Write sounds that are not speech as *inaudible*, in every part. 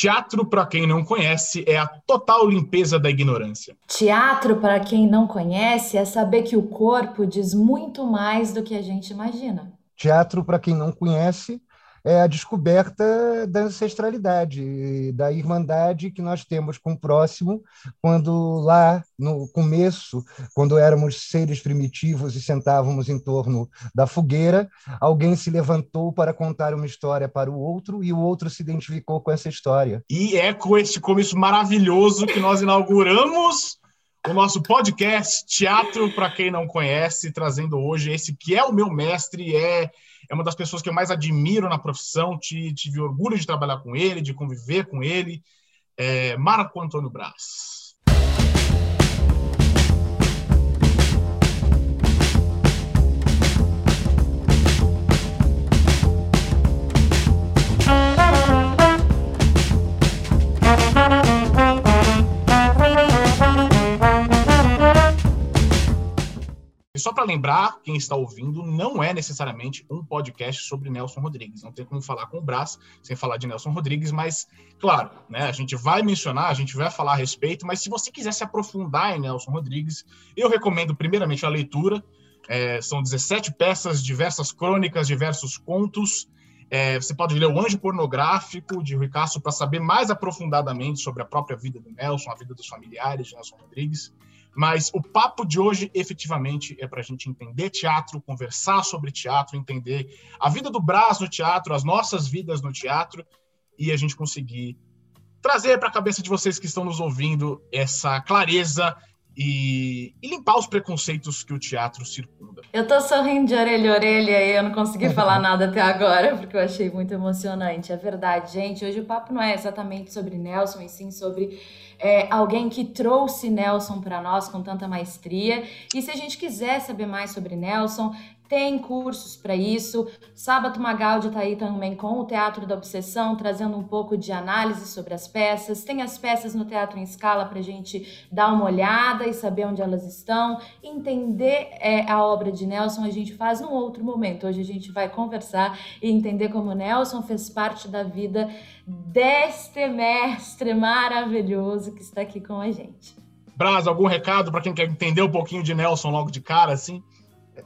Teatro, para quem não conhece, é a total limpeza da ignorância. Teatro, para quem não conhece, é saber que o corpo diz muito mais do que a gente imagina. Teatro, para quem não conhece, é a descoberta da ancestralidade, da irmandade que nós temos com o próximo, quando lá no começo, quando éramos seres primitivos e sentávamos em torno da fogueira, alguém se levantou para contar uma história para o outro e o outro se identificou com essa história. E é com este começo maravilhoso que nós inauguramos o nosso podcast Teatro para quem não conhece, trazendo hoje esse que é o meu mestre, é é uma das pessoas que eu mais admiro na profissão, tive orgulho de trabalhar com ele, de conviver com ele, é Marco Antônio Braz. Só para lembrar, quem está ouvindo, não é necessariamente um podcast sobre Nelson Rodrigues. Não tem como falar com o Brás sem falar de Nelson Rodrigues, mas, claro, né, a gente vai mencionar, a gente vai falar a respeito, mas se você quiser se aprofundar em Nelson Rodrigues, eu recomendo primeiramente a leitura. É, são 17 peças, diversas crônicas, diversos contos. É, você pode ler O Anjo Pornográfico, de Rui Castro, para saber mais aprofundadamente sobre a própria vida do Nelson, a vida dos familiares de Nelson Rodrigues. Mas o papo de hoje, efetivamente, é para a gente entender teatro, conversar sobre teatro, entender a vida do Brás no teatro, as nossas vidas no teatro, e a gente conseguir trazer para a cabeça de vocês que estão nos ouvindo essa clareza e, e, limpar os preconceitos que o teatro circunda. Eu tô sorrindo de orelha a orelha e eu não consegui *laughs* falar nada até agora, porque eu achei muito emocionante. É verdade, gente. Hoje o papo não é exatamente sobre Nelson, e sim sobre é, alguém que trouxe Nelson para nós com tanta maestria. E se a gente quiser saber mais sobre Nelson, tem cursos para isso. Sábado Magaldi está aí também com o Teatro da Obsessão, trazendo um pouco de análise sobre as peças. Tem as peças no Teatro em Escala para a gente dar uma olhada e saber onde elas estão. Entender é, a obra de Nelson a gente faz num outro momento. Hoje a gente vai conversar e entender como Nelson fez parte da vida deste mestre maravilhoso que está aqui com a gente. Braz, algum recado para quem quer entender um pouquinho de Nelson logo de cara, assim?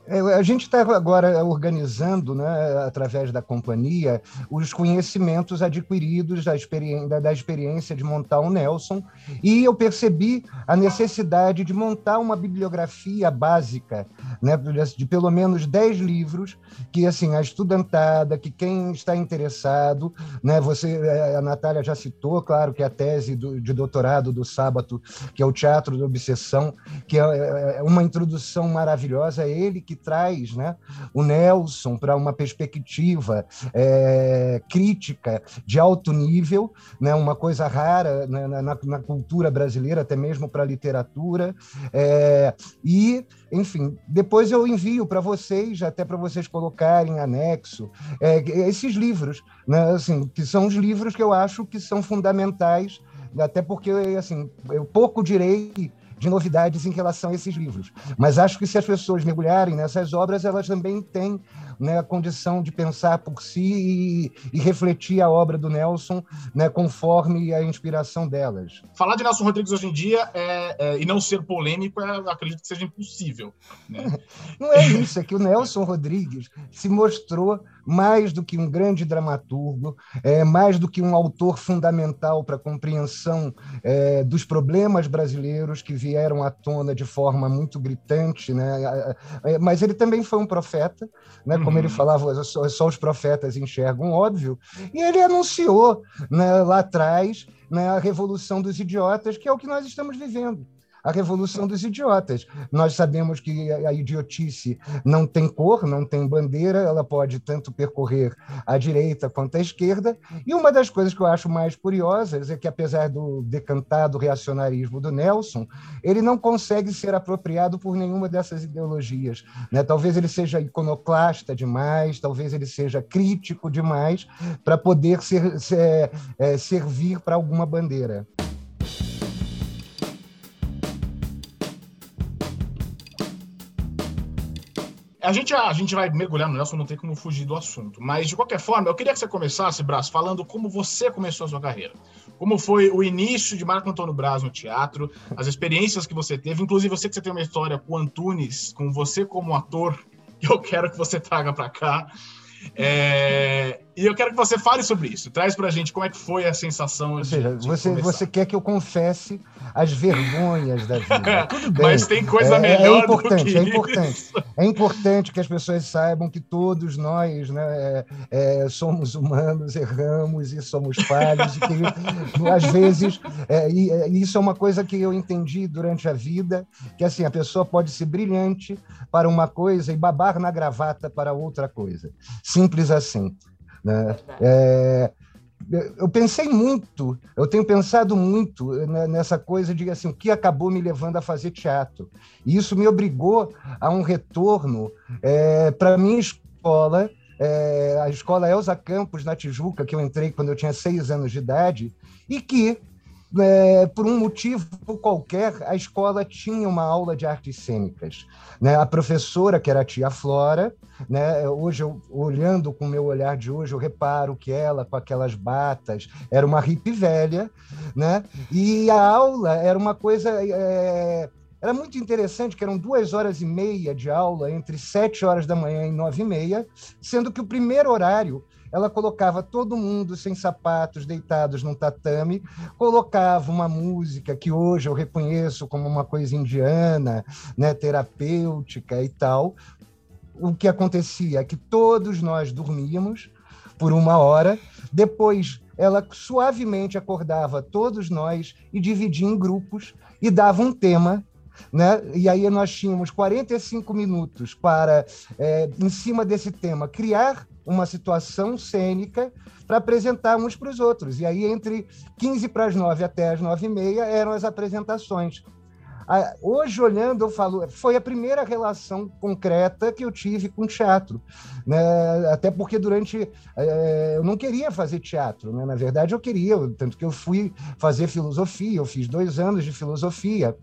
É, a gente está agora organizando, né, através da companhia, os conhecimentos adquiridos da, experiência, da experiência de montar o Nelson, e eu percebi a necessidade de montar uma bibliografia básica, né, de pelo menos 10 livros, que assim a estudantada, que quem está interessado, né, você, a Natália já citou, claro, que é a tese do, de doutorado do Sábado, que é o Teatro da Obsessão, que é, é uma introdução maravilhosa, é ele que traz né, o Nelson para uma perspectiva é, crítica de alto nível, né, uma coisa rara né, na, na, cultura brasileira, até mesmo para a literatura. É, e, enfim, depois eu envio para vocês, até para vocês colocarem anexo, é, esses livros, né, assim, que são os livros que eu acho que são fundamentais até porque assim eu pouco direi de novidades em relação a esses livros. Mas acho que se as pessoas mergulharem nessas obras, elas também têm né, a condição de pensar por si e, e, refletir a obra do Nelson né, conforme a inspiração delas. Falar de Nelson Rodrigues hoje em dia é, é, e não ser polêmico, é, acredito que seja impossível. Né? *laughs* não é isso, é que o Nelson Rodrigues se mostrou mais do que um grande dramaturgo, é, mais do que um autor fundamental para a compreensão é, dos problemas brasileiros que vieram à tona de forma muito gritante, né? É, mas ele também foi um profeta, né? Como uhum. ele falava, só, só, os profetas enxergam, óbvio, e ele anunciou né, lá atrás né, a revolução dos idiotas, que é o que nós estamos vivendo a revolução dos idiotas. Nós sabemos que a idiotice não tem cor, não tem bandeira, ela pode tanto percorrer a direita quanto a esquerda. E uma das coisas que eu acho mais curiosas é que, apesar do decantado reacionarismo do Nelson, ele não consegue ser apropriado por nenhuma dessas ideologias. Né? Talvez ele seja iconoclasta demais, talvez ele seja crítico demais para poder ser, ser, é, servir para alguma bandeira. A gente, a gente vai mergulhar no Nelson, não tem como fugir do assunto. Mas, de qualquer forma, eu queria que você começasse, Brás, falando como você começou a sua carreira. Como foi o início de Marco Antônio Braz no teatro, as experiências que você teve. Inclusive, sei que você tem uma história com Antunes, com você como ator, *laughs* que eu quero que você traga para cá. É, e eu quero que você fale sobre isso. Traz pra gente como é que foi a sensação. Seja, de você, você quer que eu confesse as vergonhas da vida. *laughs* Tudo bem. Mas tem coisa é, melhor. É importante, do que é importante. Isso. É importante que as pessoas saibam que todos nós né, é, é somos humanos, erramos e somos falhos. e que, às vezes, é, e, isso é uma coisa que eu entendi durante a vida, que assim, a pessoa pode ser brilhante para uma coisa e babar na gravata para outra coisa. Simples assim. Né? É, eu pensei muito, eu tenho pensado muito nessa coisa de assim, o que acabou me levando a fazer teatro. E isso me obrigou a um retorno é, para a minha escola, é, a escola Elza Campos, na Tijuca, que eu entrei quando eu tinha seis anos de idade, e que é, por um motivo qualquer, a escola tinha uma aula de artes cênicas. Né? A professora, que era a tia Flora, né? hoje, eu, olhando com o meu olhar de hoje, eu reparo que ela, com aquelas batas, era uma hippie velha, né? e a aula era uma coisa. É, era muito interessante que eram duas horas e meia de aula, entre sete horas da manhã e nove e meia, sendo que o primeiro horário ela colocava todo mundo sem sapatos, deitados num tatame, colocava uma música que hoje eu reconheço como uma coisa indiana, né, terapêutica e tal. O que acontecia é que todos nós dormíamos por uma hora, depois ela suavemente acordava todos nós e dividia em grupos e dava um tema né? E aí nós tínhamos 45 minutos para, é, em cima desse tema, criar uma situação cênica para apresentar uns para os outros. E aí, entre 15 para as 9 até as 9 e meia, eram as apresentações. Hoje, olhando, eu falo, foi a primeira relação concreta que eu tive com teatro. Né? Até porque durante. É, eu não queria fazer teatro, né? na verdade, eu queria, tanto que eu fui fazer filosofia, eu fiz dois anos de filosofia.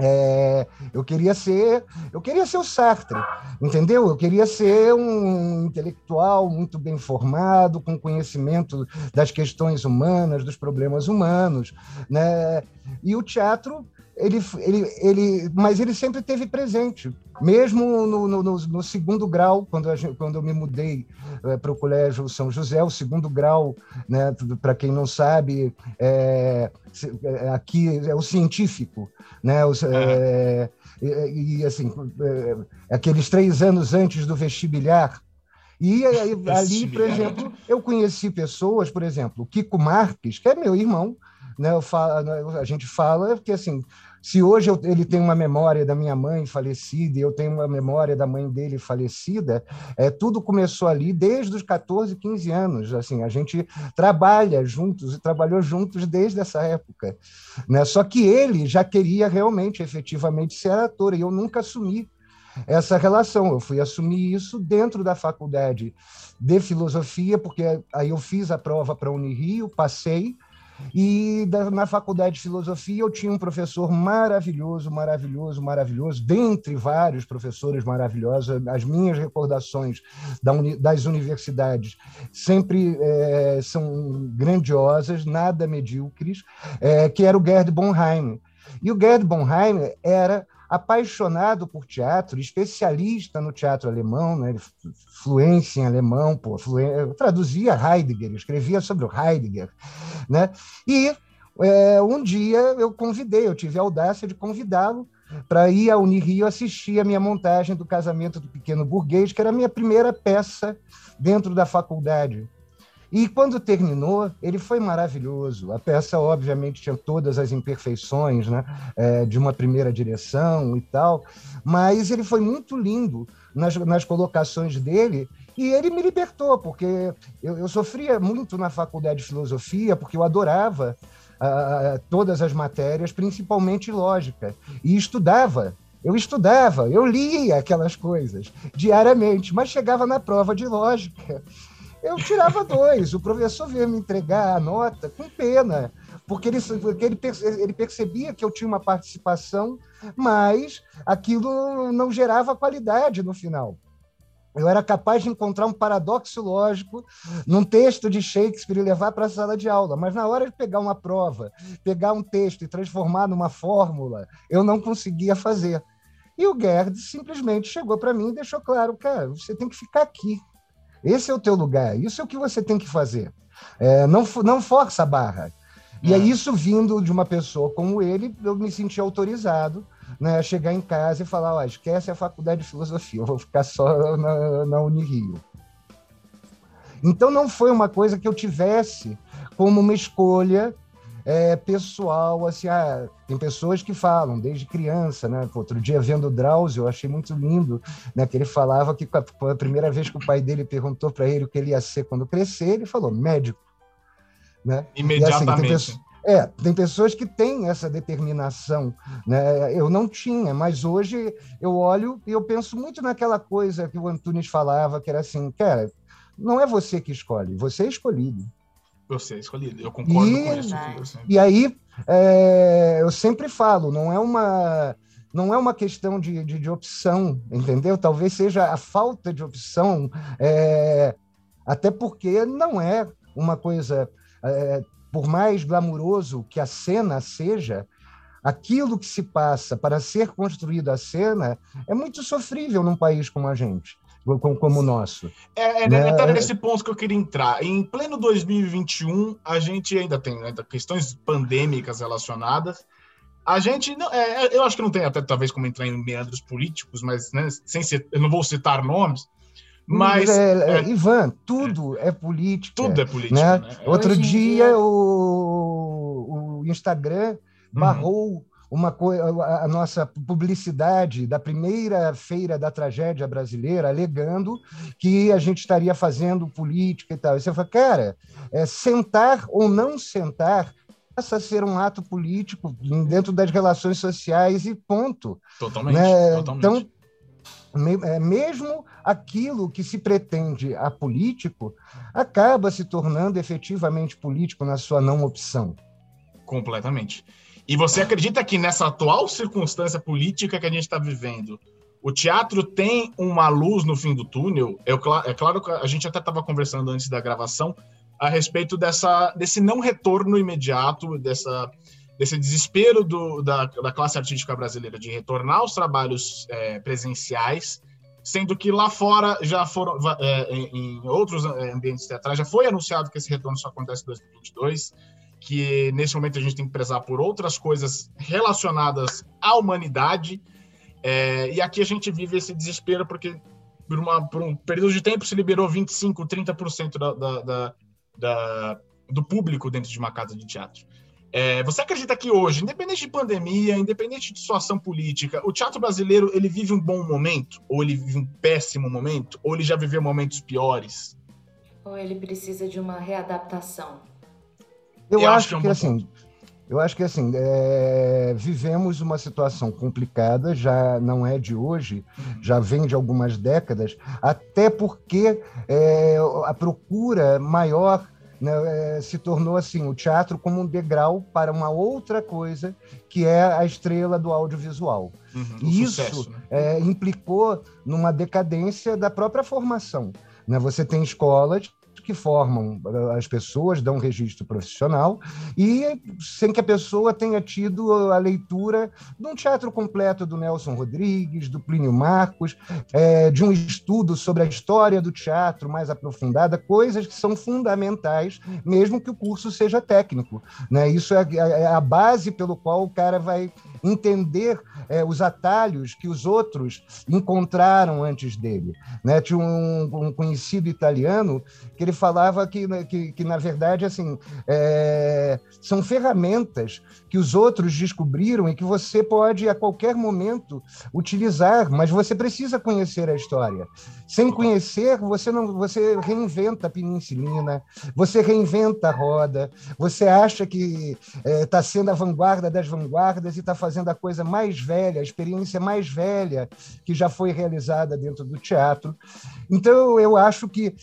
É, eu queria ser, eu queria ser o Sartre, entendeu? Eu queria ser um intelectual muito bem formado, com conhecimento das questões humanas, dos problemas humanos, né? E o teatro ele, ele, ele, mas ele sempre teve presente, mesmo no, no, no segundo grau, quando, gente, quando eu me mudei é, para o Colégio São José, o segundo grau, né, para quem não sabe, é, é, aqui é o científico, né, os, é, e, e, assim, é, aqueles três anos antes do vestibular, e *laughs* ali, por exemplo, eu conheci pessoas, por exemplo, o Kiko Marques, que é meu irmão, né, eu falo, a gente fala que assim se hoje eu, ele tem uma memória da minha mãe falecida e eu tenho uma memória da mãe dele falecida, é, tudo começou ali desde os 14, 15 anos. Assim, a gente trabalha juntos e trabalhou juntos desde essa época. Né? Só que ele já queria realmente, efetivamente, ser ator, e eu nunca assumi essa relação. Eu fui assumir isso dentro da faculdade de filosofia, porque aí eu fiz a prova para a Unirio, passei, e da, na faculdade de filosofia eu tinha um professor maravilhoso, maravilhoso, maravilhoso, dentre vários professores maravilhosos. As minhas recordações da uni, das universidades sempre é, são grandiosas, nada medíocres, é, que era o Gerd Bonheim. E o Gerd Bonheim era apaixonado por teatro, especialista no teatro alemão, né? fluência em alemão, pô, fluência, traduzia Heidegger, escrevia sobre o Heidegger, né? E é, um dia eu convidei, eu tive a audácia de convidá-lo para ir à Unirio assistir a minha montagem do Casamento do Pequeno Burguês, que era a minha primeira peça dentro da faculdade. E quando terminou, ele foi maravilhoso. A peça, obviamente, tinha todas as imperfeições né, é, de uma primeira direção e tal, mas ele foi muito lindo nas, nas colocações dele. E ele me libertou, porque eu, eu sofria muito na faculdade de filosofia, porque eu adorava uh, todas as matérias, principalmente lógica, e estudava eu estudava, eu lia aquelas coisas diariamente, mas chegava na prova de lógica eu tirava dois. O professor veio me entregar a nota com pena, porque ele, porque ele, ele percebia que eu tinha uma participação, mas aquilo não gerava qualidade no final. Eu era capaz de encontrar um paradoxo lógico num texto de Shakespeare e levar para a sala de aula, mas na hora de pegar uma prova, pegar um texto e transformar numa fórmula, eu não conseguia fazer. E o Gerd simplesmente chegou para mim e deixou claro, cara, você tem que ficar aqui. Esse é o teu lugar, isso é o que você tem que fazer. É, não, não força a barra. E é isso vindo de uma pessoa como ele, eu me senti autorizado né, chegar em casa e falar, ó, esquece a faculdade de filosofia, eu vou ficar só na, na Unirio. Então não foi uma coisa que eu tivesse como uma escolha é, pessoal, assim, ah, tem pessoas que falam desde criança, né? Outro dia vendo o Drauzio, eu achei muito lindo, né? Que ele falava que a, a primeira vez que o pai dele perguntou para ele o que ele ia ser quando crescer, ele falou médico, né? Imediatamente. E, assim, tem é, tem pessoas que têm essa determinação, né? Eu não tinha, mas hoje eu olho e eu penso muito naquela coisa que o Antunes falava, que era assim, cara, não é você que escolhe, você é escolhido. Você é escolhido, eu concordo e, com isso. E aí, é, eu sempre falo, não é uma não é uma questão de, de, de, opção, entendeu? Talvez seja a falta de opção, é, até porque não é uma coisa é, por mais glamuroso que a cena seja, aquilo que se passa para ser construída a cena é muito sofrível num país como a gente, como, como o nosso. É, é, né? é nesse ponto que eu queria entrar. Em pleno 2021, a gente ainda tem ainda questões pandêmicas relacionadas. A gente, não, é, é, eu acho que não tem até talvez como entrar em meandros políticos, mas né, sem ser, eu não vou citar nomes, mas. É, é, é, Ivan, tudo é, política. Tudo é política. Né? Né? Outro dia, dia... O, o Instagram uhum. barrou uhum. Uma a, nossa publicidade da primeira feira da tragédia brasileira, alegando que a gente estaria fazendo política e tal. E você fala, cara, é, sentar ou não sentar passa a ser um ato político dentro das relações sociais e ponto. Totalmente. Né? totalmente. Então, é, mesmo aquilo que se pretende a político acaba se tornando efetivamente político na sua não opção. Completamente. E você acredita que nessa atual circunstância política que a gente está vivendo, o teatro tem uma luz no fim do túnel? É, é claro que a gente até estava conversando antes da gravação a respeito dessa, desse não retorno imediato, dessa desse desespero do, da, da classe artística brasileira de retornar aos trabalhos é, presenciais, sendo que lá fora já foram, é, em, outros é, ambientes teatrais, já foi anunciado que esse retorno só acontece em 2022, que nesse momento a gente tem que prezar por outras coisas relacionadas à humanidade, é, e aqui a gente vive esse desespero porque por, uma, por um período de tempo se liberou 25, 30% da, da, da, da, do público dentro de uma casa de teatro. É, você acredita que hoje, independente de pandemia, independente de situação política, o teatro brasileiro ele vive um bom momento? Ou ele vive um péssimo momento? Ou ele já viveu momentos piores? Ou ele precisa de uma readaptação? Eu, eu acho, acho, que, é um que assim, eu acho que assim, é, vivemos uma situação complicada, já não é de hoje, uhum. já vem de algumas décadas, até porque é, a procura maior né, é, se tornou assim o teatro como um degrau para uma outra coisa que é a estrela do audiovisual. Uhum, Isso sucesso, né? é, implicou numa decadência da própria formação. Né? Você tem escolas que formam eh, as pessoas, dão um registro profissional, e sem que a pessoa tenha tido a leitura de um teatro completo do Nelson Rodrigues, do Plínio Marcos, é, de um estudo sobre a história do teatro mais aprofundada, coisas que são fundamentais, mesmo que o curso seja técnico. Né? Isso é, é a base pelo qual o cara vai entender é, os atalhos que os outros encontraram antes dele. Né? Tinha um, um conhecido italiano que ele falava que, né, que, que na verdade, assim, é, são ferramentas que os outros descobriram e que você pode, a qualquer momento, utilizar, mas você precisa conhecer a história. Sem conhecer, você não você reinventa a penicilina, você reinventa a roda, você acha que está é, sendo a vanguarda das vanguardas e está fazendo a coisa mais velha, a experiência mais velha que já foi realizada dentro do teatro. Então, eu acho que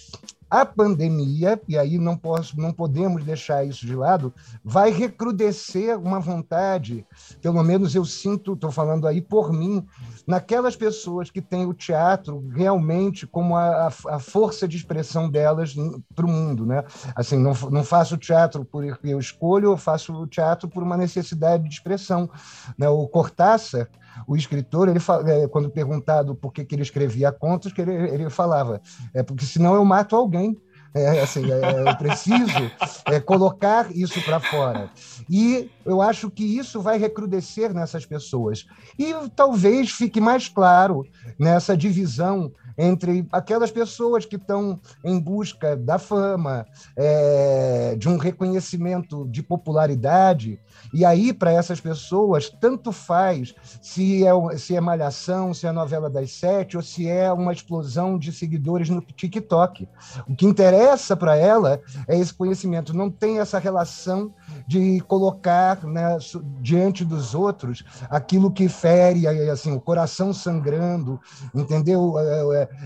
a pandemia, e aí não, posso, não podemos deixar isso de lado, vai recrudescer uma vontade, pelo menos eu sinto, estou falando aí por mim, naquelas pessoas que têm o teatro realmente como a, a força de expressão delas para o mundo. Né? Assim, não, não faço teatro porque eu escolho, eu faço teatro por uma necessidade de expressão. Né? O Cortázar, o escritor, ele é, quando perguntado por que, que ele escrevia contos, que ele, ele falava, é porque senão eu mato alguém. É, assim, é, eu preciso é, colocar isso para fora. E eu acho que isso vai recrudescer nessas pessoas. E talvez fique mais claro nessa divisão entre aquelas pessoas que estão em busca da fama, é, de um reconhecimento de popularidade, e aí, para essas pessoas, tanto faz se é, se é Malhação, se é novela das sete, ou se é uma explosão de seguidores no TikTok. O que interessa para ela é esse conhecimento, não tem essa relação de colocar né, diante dos outros aquilo que fere assim, o coração sangrando, entendeu?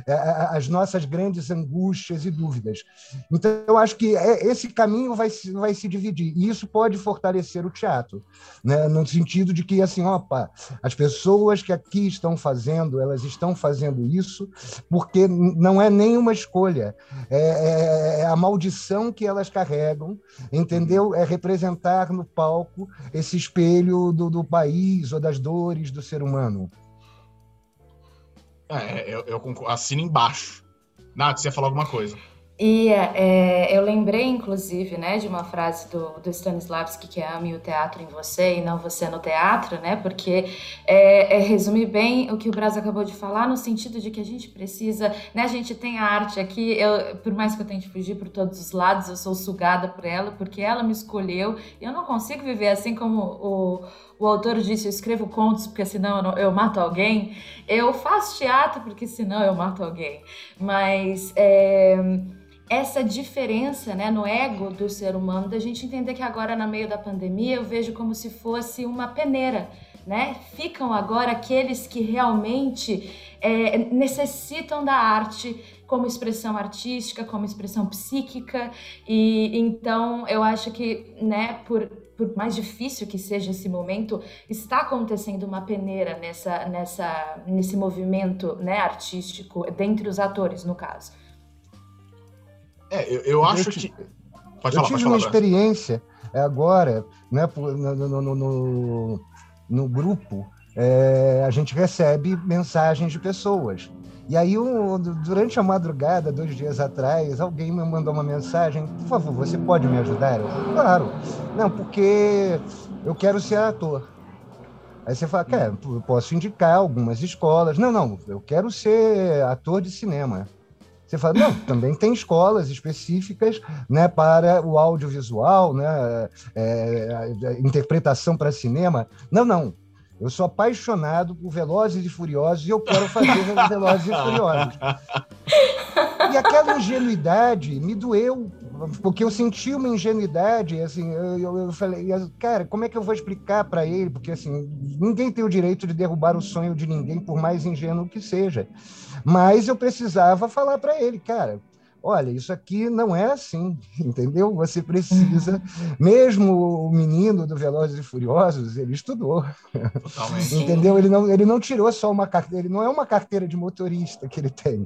É, é, é, as nossas grandes angústias e dúvidas. Então, eu acho que esse caminho vai, vai se dividir, e isso pode fortalecer o teatro, né? no sentido de que, assim, opa, as pessoas que aqui estão fazendo, elas estão fazendo isso porque não é nenhuma escolha, é, é a maldição que elas carregam, entendeu? É representar no palco esse espelho do, do país ou das dores do ser humano. É, eu, eu assino embaixo. Nath, você ia falar alguma coisa. E é, eu lembrei, inclusive, né, de uma frase do, do Stanislavski que é ame o teatro em você e não você no teatro, né? Porque é, é, resume bem o que o Braz acabou de falar, no sentido de que a gente precisa, né? A gente tem a arte aqui, eu, por mais que eu tente fugir por todos os lados, eu sou sugada por ela, porque ela me escolheu. Eu não consigo viver assim como o o autor disse: Eu escrevo contos porque senão eu, não, eu, mato alguém. Eu faço teatro porque senão eu mato alguém. Mas é, essa diferença né, no ego do ser humano, da gente entender que agora, no meio da pandemia, eu vejo como se fosse uma peneira. Né? Ficam agora aqueles que realmente é, necessitam da arte como expressão artística, como expressão psíquica, e então eu acho que, né, por, por mais difícil que seja esse momento, está acontecendo uma peneira nessa, nessa, nesse movimento, né, artístico, dentre os atores, no caso. É, eu, eu acho eu que. Pode eu falar, tive uma experiência é, agora, né, no, no, no, no grupo, é, a gente recebe mensagens de pessoas. E aí, um, durante a madrugada, dois dias atrás, alguém me mandou uma mensagem: por favor, você pode me ajudar? Eu claro. Não, porque eu quero ser ator. Aí você fala, quer, posso indicar algumas escolas. Não, não, eu quero ser ator de cinema. Você fala, não, também tem escolas específicas né, para o audiovisual, né, é, interpretação para cinema. Não, não. Eu sou apaixonado por Velozes e Furiosos e eu quero fazer *laughs* Velozes e Furiosos. E aquela ingenuidade me doeu, porque eu senti uma ingenuidade, assim, eu, eu, falei, cara, como é que eu vou explicar para ele? Porque, assim, ninguém tem o direito de derrubar o sonho de ninguém, por mais ingênuo que seja. Mas eu precisava falar para ele, cara, olha, isso aqui não é assim, *laughs* entendeu? Você precisa, mesmo o menino do Velozes e Furiosos, ele estudou, Totalmente. entendeu? Ele não, ele não tirou só uma carteira, ele não é uma carteira de motorista que ele tem,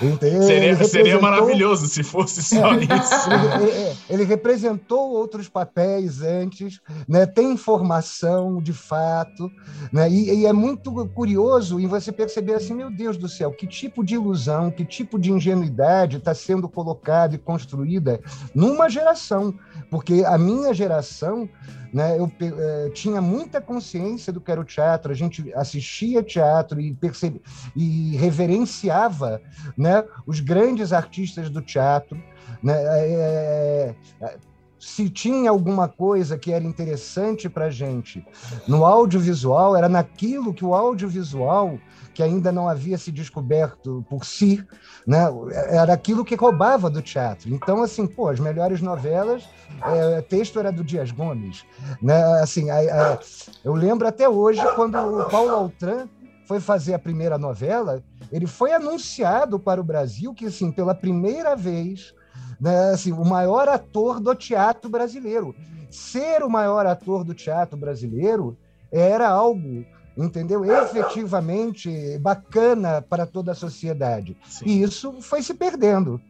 entendeu? Seria, representou... seria maravilhoso se fosse só é, isso. Ele, ele, ele, representou outros papéis antes, né? tem informação de fato, né? E, e é muito curioso em você perceber assim, meu Deus do céu, que tipo de ilusão, que tipo de ingenuidade está sendo sendo colocada e construída numa geração, porque a minha geração, né, eu é, tinha muita consciência do que era o teatro, a gente assistia teatro e percebe, e reverenciava, né, os grandes artistas do teatro, né, é, é, se tinha alguma coisa que era interessante para gente no audiovisual, era naquilo que o audiovisual, que ainda não havia se descoberto por si, né, era aquilo que roubava do teatro. Então, assim, pô, as melhores novelas, é, texto era do Dias Gomes. Né? Assim, a, a, eu lembro até hoje quando o Paulo Altran foi fazer a primeira novela, ele foi anunciado para o Brasil que, assim, pela primeira vez, né, assim, o maior ator do teatro brasileiro. Ser o maior ator do teatro brasileiro era algo entendeu? Efetivamente bacana para toda a sociedade. Sim. E isso foi se perdendo.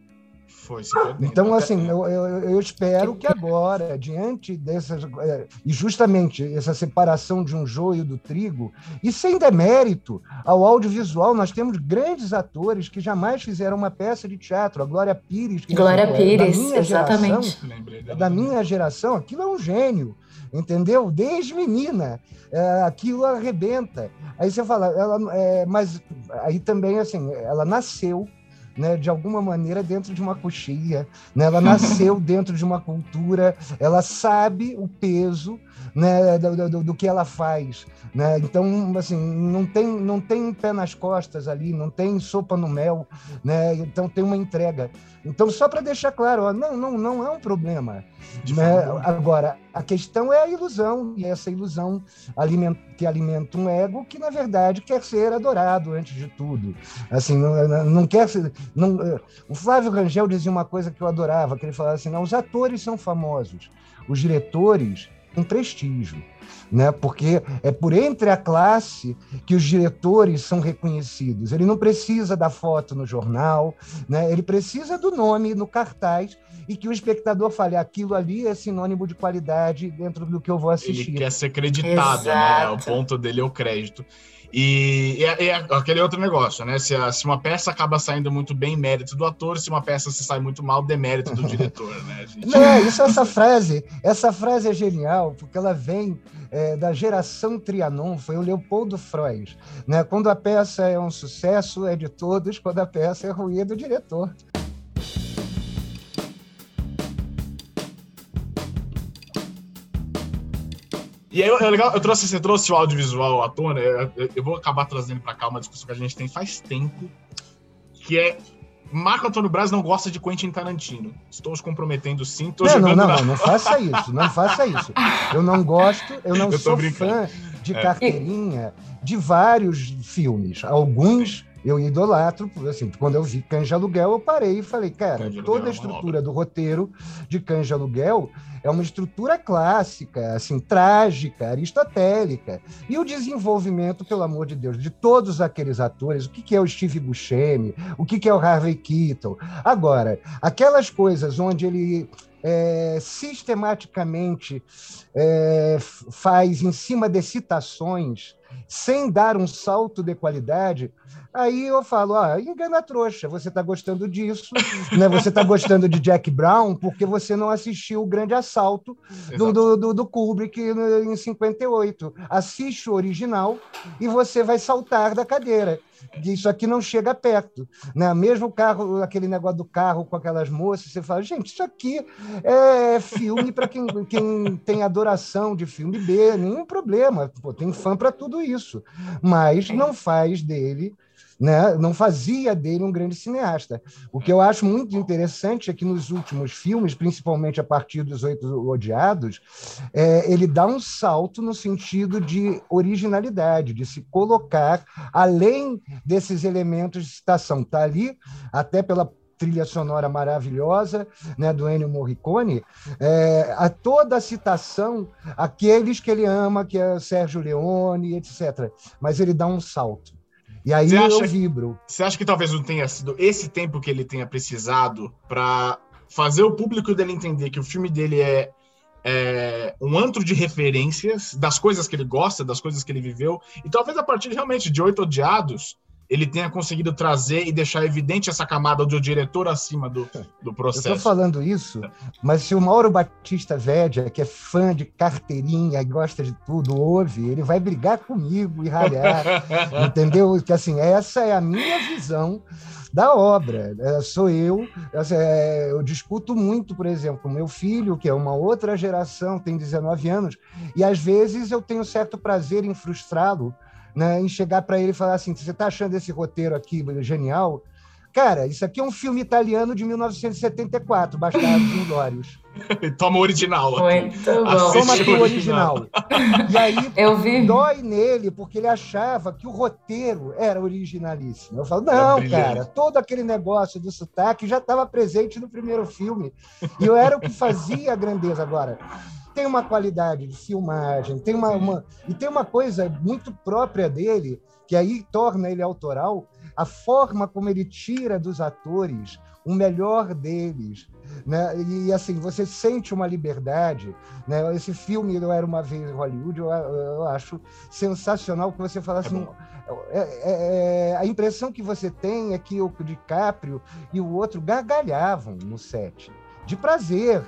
Foi se perdendo. Então, assim, eu, eu, eu espero que agora, diante dessas. É, e justamente essa separação de um joio do trigo, e sem demérito ao audiovisual, nós temos grandes atores que jamais fizeram uma peça de teatro. A Glória Pires. Que Glória Pires, exatamente. Geração, da minha geração, aquilo é um gênio entendeu? Desde menina, é, aquilo arrebenta. Aí você fala, ela, é, mas aí também, assim, ela nasceu né, de alguma maneira dentro de uma coxia, né? ela nasceu *laughs* dentro de uma cultura, ela sabe o peso né, do, do, do, que ela faz. Né? Então, assim, não tem, não tem pé nas costas ali, não tem sopa no mel, né? então tem uma entrega. Então, só para deixar claro, ó, não, não, não é um problema. Né? Agora, a questão é a ilusão, e essa ilusão alimenta, que alimenta um ego que, na verdade, quer ser adorado antes de tudo. Assim, não, não quer ser. Não, o Flávio Rangel dizia uma coisa que eu adorava, que ele falava assim: não, os atores são famosos, os diretores têm prestígio né? porque é por entre a classe que os diretores são reconhecidos. Ele não precisa da foto no jornal, né? ele precisa do nome no cartaz e que o espectador fale aquilo ali é sinônimo de qualidade dentro do que eu vou assistir. Ele quer ser acreditado, né? O ponto dele é o crédito. E, é, é aquele outro negócio, né? Se, a, se, uma peça acaba saindo muito bem, mérito do ator, se uma peça se sai muito mal, demérito do diretor, né? Gente... Não, isso essa frase. Essa frase é genial, porque ela vem é, da geração Trianon, foi o Leopoldo Freud. Né? Quando a peça é um sucesso, é de todos, quando a peça é ruim, é do diretor. E aí é legal, eu trouxe, você trouxe o audiovisual à tona, eu, eu vou acabar trazendo para cá uma discussão que a gente tem faz tempo, que é Marco Antônio Braz não gosta de Quentin Tarantino. Estou os comprometendo sim, estou não, jogando não, não, não, não faça isso, não faça isso. Eu não gosto, eu não *laughs* eu sou brincando. fã de é. carteirinha de vários filmes. Alguns eu idolatro, assim, quando eu vi Canja Aluguel, eu parei e falei, cara, Canja toda a é estrutura do roteiro de Canja Aluguel é uma estrutura clássica, assim, trágica, aristotélica. E o desenvolvimento, pelo amor de Deus, de todos aqueles atores, o que, que é o Steve Buscemi, o que, que é o Harvey Keitel. Agora, aquelas coisas onde ele é, sistematicamente é, faz em cima de citações, sem dar um salto de qualidade, Aí eu falo, ah, engana trouxa, você está gostando disso, né? Você está gostando de Jack Brown porque você não assistiu o Grande Assalto do, do, do, do, Kubrick em 58. Assiste o original e você vai saltar da cadeira. Isso aqui não chega perto, né? Mesmo o carro, aquele negócio do carro com aquelas moças, você fala, gente, isso aqui é filme para quem, quem tem adoração de filme B, nenhum problema, Pô, tem fã para tudo isso, mas não faz dele né, não fazia dele um grande cineasta. O que eu acho muito interessante é que nos últimos filmes, principalmente a partir dos Oito Odiados, é, ele dá um salto no sentido de originalidade, de se colocar além desses elementos de citação. Está ali, até pela trilha sonora maravilhosa né, do Ennio Morricone, é, a toda a citação aqueles que ele ama, que é Sérgio Leone, etc. Mas ele dá um salto. E aí eu vibro. Você acha que talvez não tenha sido esse tempo que ele tenha precisado para fazer o público dele entender que o filme dele é, é, um antro de referências das coisas que ele gosta, das coisas que ele viveu, e talvez a partir realmente de Oito Odiados, ele tenha conseguido trazer e deixar evidente essa camada do diretor acima do, do *laughs* processo. Eu estou falando isso, mas se o Mauro Batista Védia, que é fã de carteirinha e gosta de tudo, ouve, ele vai brigar comigo e ralhar, *laughs* entendeu? Que assim, essa é a minha visão da obra. É, sou eu, é, eu discuto muito, por exemplo, com meu filho, que é uma outra geração, tem 19 anos, e às vezes eu tenho certo prazer em frustrá-lo, né, em chegar para ele e falar assim: você está achando esse roteiro aqui genial? Cara, isso aqui é um filme italiano de 1974, Bastardos Inglórios. Toma o original. Muito bom. Toma o original. E aí Eu vi. dói nele porque ele achava que o roteiro era originalíssimo. Eu falo, não, brilhante. cara, todo aquele negócio do sotaque já estava presente no primeiro filme. E eu era o que fazia a grandeza agora. Tem uma qualidade de filmagem, tem uma, uma- e tem uma coisa muito própria dele, que aí torna ele autoral, a forma como ele tira dos atores o melhor deles. Né? E assim, você sente uma liberdade. Né? Esse filme, Eu Era Uma Vez em Hollywood, eu, eu acho sensacional que você fala assim. bom. é- é- é- a impressão que você tem é que o DiCaprio e o outro gargalhavam no set, de prazer.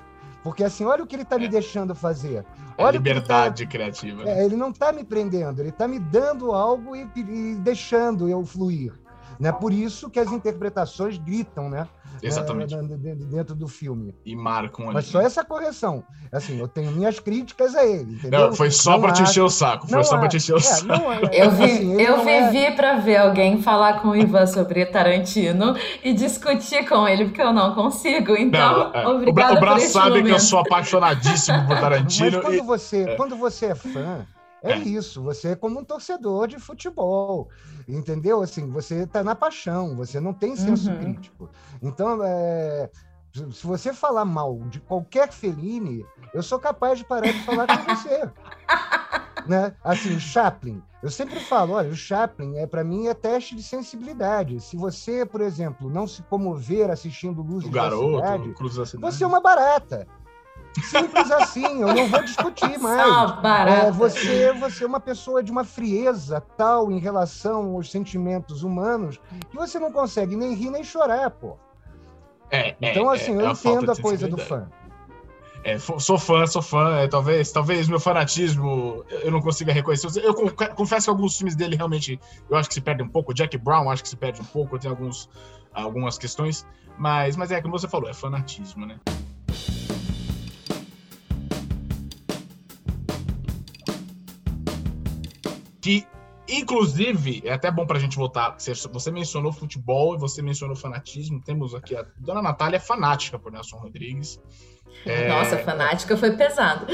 Porque assim, olha o que ele está me É. deixando fazer. É Olha que ele tá- liberdade criativa. é, ele não está me prendendo, ele está me dando algo e, e deixando eu fluir. Né? Por isso que as interpretações gritam, né? Exatamente. É, dentro- do filme. E marcam ali. Mas só essa correção. Assim, eu tenho minhas críticas a ele. Entendeu? Não, foi só Não pra te encher o saco. Foi não só pra acho- te encher o é, saco. não é- Eu, vi, assim, eu é- vivi pra ver alguém falar com o Ivan sobre Tarantino e discutir com ele, porque eu não consigo. Então, Não, é. o, Bra o esse sabe que eu sou apaixonadíssimo por *laughs* Tarantino. Mas quando e- você, quando você é fã, é, É. isso. Você é como um torcedor de futebol, entendeu? Assim, você está na paixão. Você não tem senso Uhum. crítico. Então, é, se você falar mal de qualquer Fellini, eu sou capaz de parar de falar com você. *laughs* né? Assim, o Chaplin. Eu sempre falo, olha, o Chaplin é para mim é teste de sensibilidade. Se você, por exemplo, não se comover assistindo Luzes o da garoto, Cidade, Cruz da Cidade. você é uma barata. Simples assim, eu não vou discutir mais. É, você, você é uma pessoa de uma frieza tal em relação aos sentimentos humanos que você não consegue nem rir nem chorar, pô. É, é, Então, assim, é, eu a falta entendo a de coisa do fã. É, sou fã, sou fã. é, talvez, talvez meu fanatismo eu não consiga reconhecer. Eu con- confesso que alguns filmes dele realmente eu acho que se perde um pouco. Jack Brown acho que se perde um pouco. Tem alguns, algumas questões. Mas, mas é como você falou, é fanatismo, né? Que, inclusive, é até bom pra gente voltar. Você, mencionou futebol e você mencionou fanatismo. Temos aqui a Dona Natália é fanática por Nelson Rodrigues. É, Nossa, fanática foi pesado.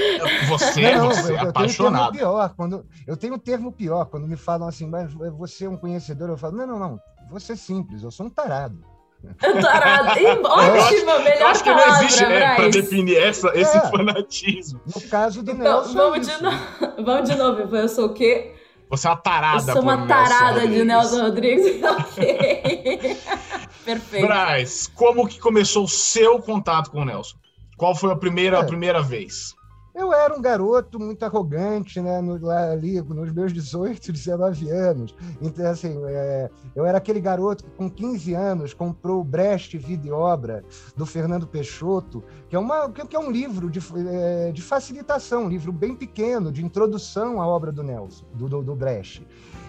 Você, Não, você eu, é eu tenho um apaixonado. pior. Quando, eu tenho um termo pior. Quando me falam assim, mas você é um conhecedor, eu falo, não, não, não. Você é simples, eu sou um tarado. Tarado. Ih, *laughs* Ótima, Eu melhor acho que não palavra, existe é, pra Braz. definir essa, esse É. fanatismo. No caso do Então, Nelson. é vamos isso. de, novo. *laughs* vamos de novo. Eu sou o quê? Você é uma tarada Eu sou por uma Nelson tarada de Rodrigues. Nelson Rodrigues. *laughs* ok. Perfeito. Braz, como que começou o seu contato com o Nelson? Qual foi a primeira, a É. primeira vez? Eu era um garoto muito arrogante, né? No, lá, ali, nos meus 18, 19 *laughs* anos. Então, assim, é, eu era aquele garoto que, com 15 anos, comprou o Brecht Vida e Obra, do Fernando Peixoto, que é, uma, que, é um livro de, é, de facilitação, um livro bem pequeno, de introdução à obra do Nelson, do, do, do Brecht.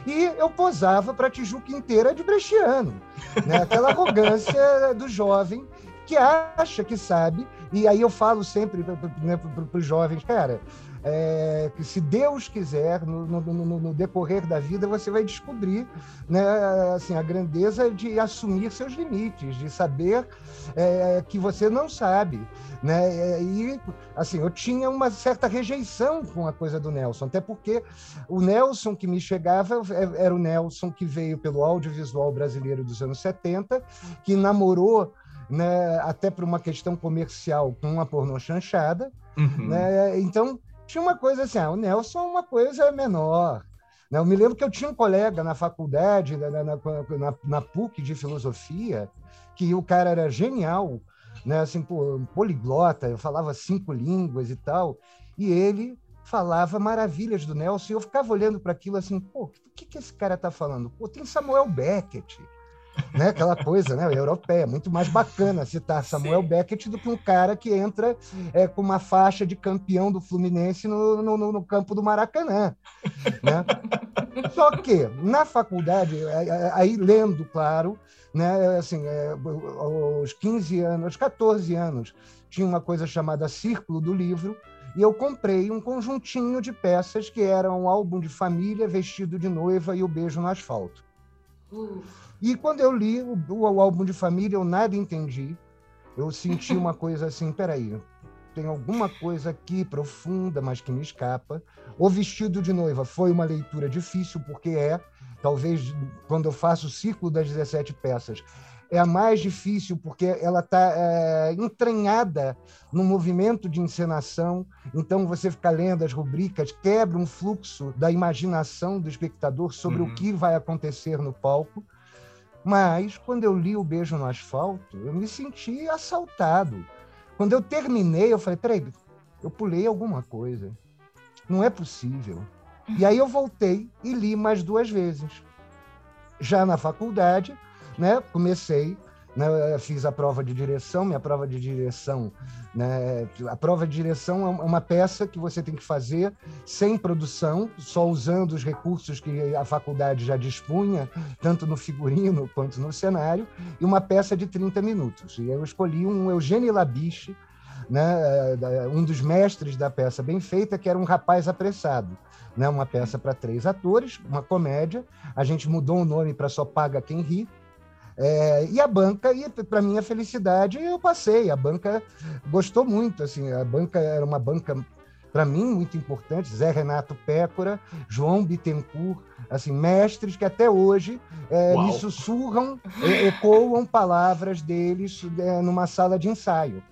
E eu posava para a Tijuca inteira de brechiano. Né? Aquela arrogância do jovem que acha que sabe, e aí eu falo sempre né, para os jovens, cara, é, que se Deus quiser, no, no- no- no decorrer da vida, você vai descobrir né, assim, a grandeza de assumir seus limites, de saber é, que você não sabe. Né? E assim, eu tinha uma certa rejeição com a coisa do Nelson, até porque o Nelson que me chegava é, era o Nelson que veio pelo audiovisual brasileiro dos anos 70, que namorou né, até por uma questão comercial com uma pornô chanchada, Uhum. né? Então, tinha uma coisa assim, ah, o Nelson é uma coisa menor. né? Eu me lembro que eu tinha um colega na faculdade, na, na, na- na PUC de filosofia, que o cara era genial, né? assim, poliglota, falava cinco línguas e tal, e ele falava maravilhas do Nelson, e eu ficava olhando para aquilo assim, pô, o que, que esse cara está falando? Pô, tem Samuel Beckett, né? Aquela coisa, né? Europeia, muito mais bacana citar Samuel Sim. Beckett do que um cara que entra é, com uma faixa de campeão do Fluminense no, no, no- campo do Maracanã, né? Só que na faculdade, aí- lendo, claro, né? Assim, é, aos 15 anos, aos 14 anos, tinha uma coisa chamada Círculo do Livro. E eu comprei um conjuntinho de peças que eram um álbum de família, vestido de noiva e o beijo no asfalto. E quando eu li o, o, álbum de família, eu nada entendi. Eu senti uma *laughs* coisa assim, peraí, tem alguma coisa aqui profunda, mas que me escapa. O Vestido de Noiva foi uma leitura difícil, porque é, talvez, quando eu faço o ciclo das 17 peças, é a mais difícil porque ela está é, entranhada no movimento de encenação. Então, você fica lendo as rubricas, quebra um fluxo da imaginação do espectador sobre uhum. o que vai acontecer no palco. Mas, quando eu li O Beijo no Asfalto, eu me senti assaltado. Quando eu terminei, eu falei: peraí, eu pulei alguma coisa. Não é possível. E aí eu voltei e li mais duas vezes. Já na faculdade, né? Comecei, né? Fiz a prova de direção, minha prova de direção, né? A prova de direção é uma peça que você tem que fazer sem produção, só usando os recursos que a faculdade já dispunha, tanto no figurino quanto no cenário, e uma peça de 30 minutos. E eu escolhi um Eugênio Labiche, né, um dos mestres da peça bem feita, que era um rapaz apressado. Né, uma peça para três atores, uma comédia. A gente mudou o nome para Só Paga Quem Ri, é, e a banca, e para minha felicidade, eu passei. A banca gostou muito. Assim, a banca era uma banca para mim muito importante. Zé Renato Pécora, João Bittencourt, assim, mestres que até hoje é, me sussurram, ecoam palavras deles é, numa sala de ensaio,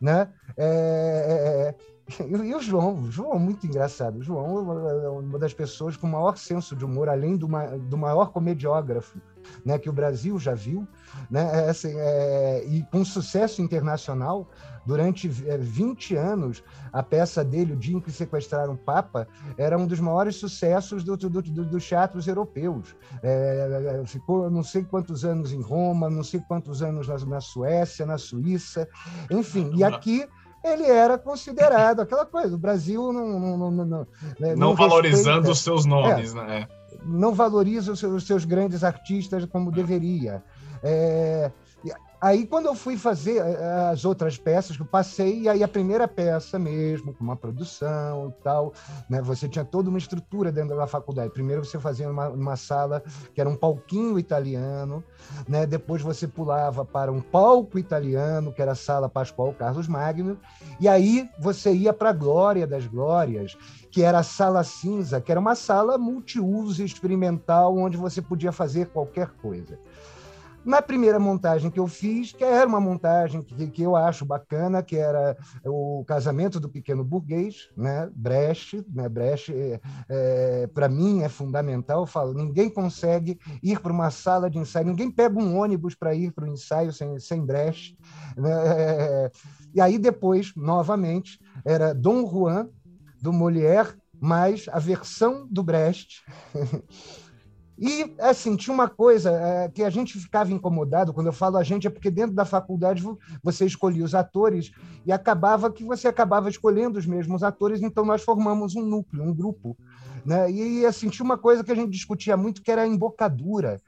né? É, é, é e o João, o João é muito engraçado. O João é uma das pessoas com maior senso de humor, além do, do maior comediógrafo né, que o Brasil já viu, né, é, assim, é, e com sucesso internacional. Durante 20 é, anos, a peça dele, O Dia em que Sequestraram o Papa, era um dos maiores sucessos do, do, do, dos teatros europeus. É, ficou não sei quantos anos em Roma, não sei quantos anos na, na Suécia, na Suíça, enfim. E aqui ele era considerado aquela coisa. O Brasil não. Não, não, não, né, não valorizando os seus nomes, é, né? Não valoriza os seus, os seus, grandes artistas como deveria. É, Aí, quando eu fui fazer eh, as outras peças, eu passei, e aí a primeira peça mesmo, com uma produção e tal, né? Você tinha toda uma estrutura dentro da faculdade. Primeiro você fazia uma, uma sala que era um palquinho italiano, né? Depois você pulava para um palco italiano, que era a Sala Pascoal Carlos Magno, e aí você ia para a Glória das Glórias, que era a Sala Cinza, que era uma sala multiuso experimental, onde você podia fazer qualquer coisa. Na primeira montagem que eu fiz, que era uma montagem que, que eu acho bacana, que era o casamento do pequeno burguês, né? Brecht, né? Brecht, é, é, para mim é fundamental. Eu falo, ninguém consegue ir para uma sala de ensaio, ninguém pega um ônibus para ir para o ensaio sem, sem Brecht. Né? É, e aí depois, novamente, era Dom Juan do Molière mais a versão do Brecht. *laughs* E, assim, tinha uma coisa é, que a gente ficava incomodado, quando eu falo a gente, é porque dentro da faculdade você escolhia os atores e acabava que você acabava escolhendo os mesmos atores, então nós formamos um núcleo, um grupo. Né? E, assim, tinha uma coisa que a gente discutia muito, que era a embocadura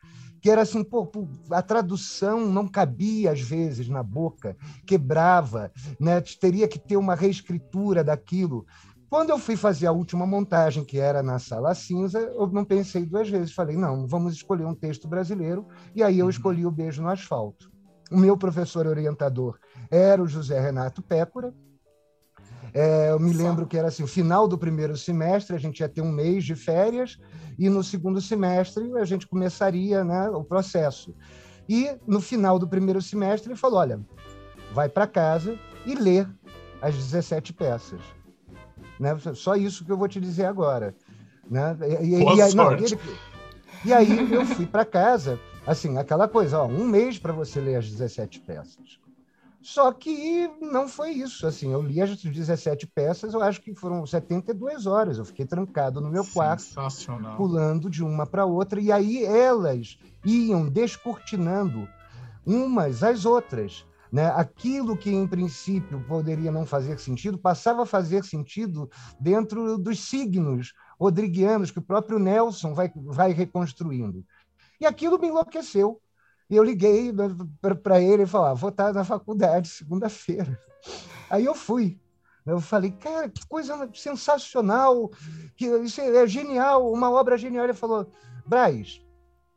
que era assim, pô, a tradução não cabia às vezes na boca, quebrava, né? teria que ter uma reescritura daquilo. Quando eu fui fazer a última montagem, que era na Sala Cinza, eu não pensei duas vezes. Falei, não, vamos escolher um texto brasileiro. E aí eu uhum. escolhi O Beijo no Asfalto. O meu professor orientador era o José Renato Pécora. É, eu me lembro que era assim, o final do primeiro semestre, a gente ia ter um mês de férias, e no segundo semestre a gente começaria né, o processo. E no final do primeiro semestre ele falou, olha, vai para casa e lê as 17 peças. Né? Só isso que eu vou te dizer agora. Né? E, e, e, aí, não, ele, e aí eu fui para casa, assim, aquela coisa, ó, um mês para você ler as 17 peças. Só que não foi isso, assim, eu li as 17 peças, eu acho que foram 72 horas, eu fiquei trancado no meu quarto, pulando de uma para outra, e aí elas iam descortinando umas às outras. Né? Aquilo que, em princípio, poderia não fazer sentido, passava a fazer sentido dentro dos signos rodriguianos que o próprio Nelson vai, vai reconstruindo. E aquilo me enlouqueceu. E eu liguei né, para ele e falei: ah, vou estar na faculdade segunda-feira. Aí eu fui. Eu falei, cara, que coisa sensacional, que isso é genial, uma obra genial. Ele falou, Braz,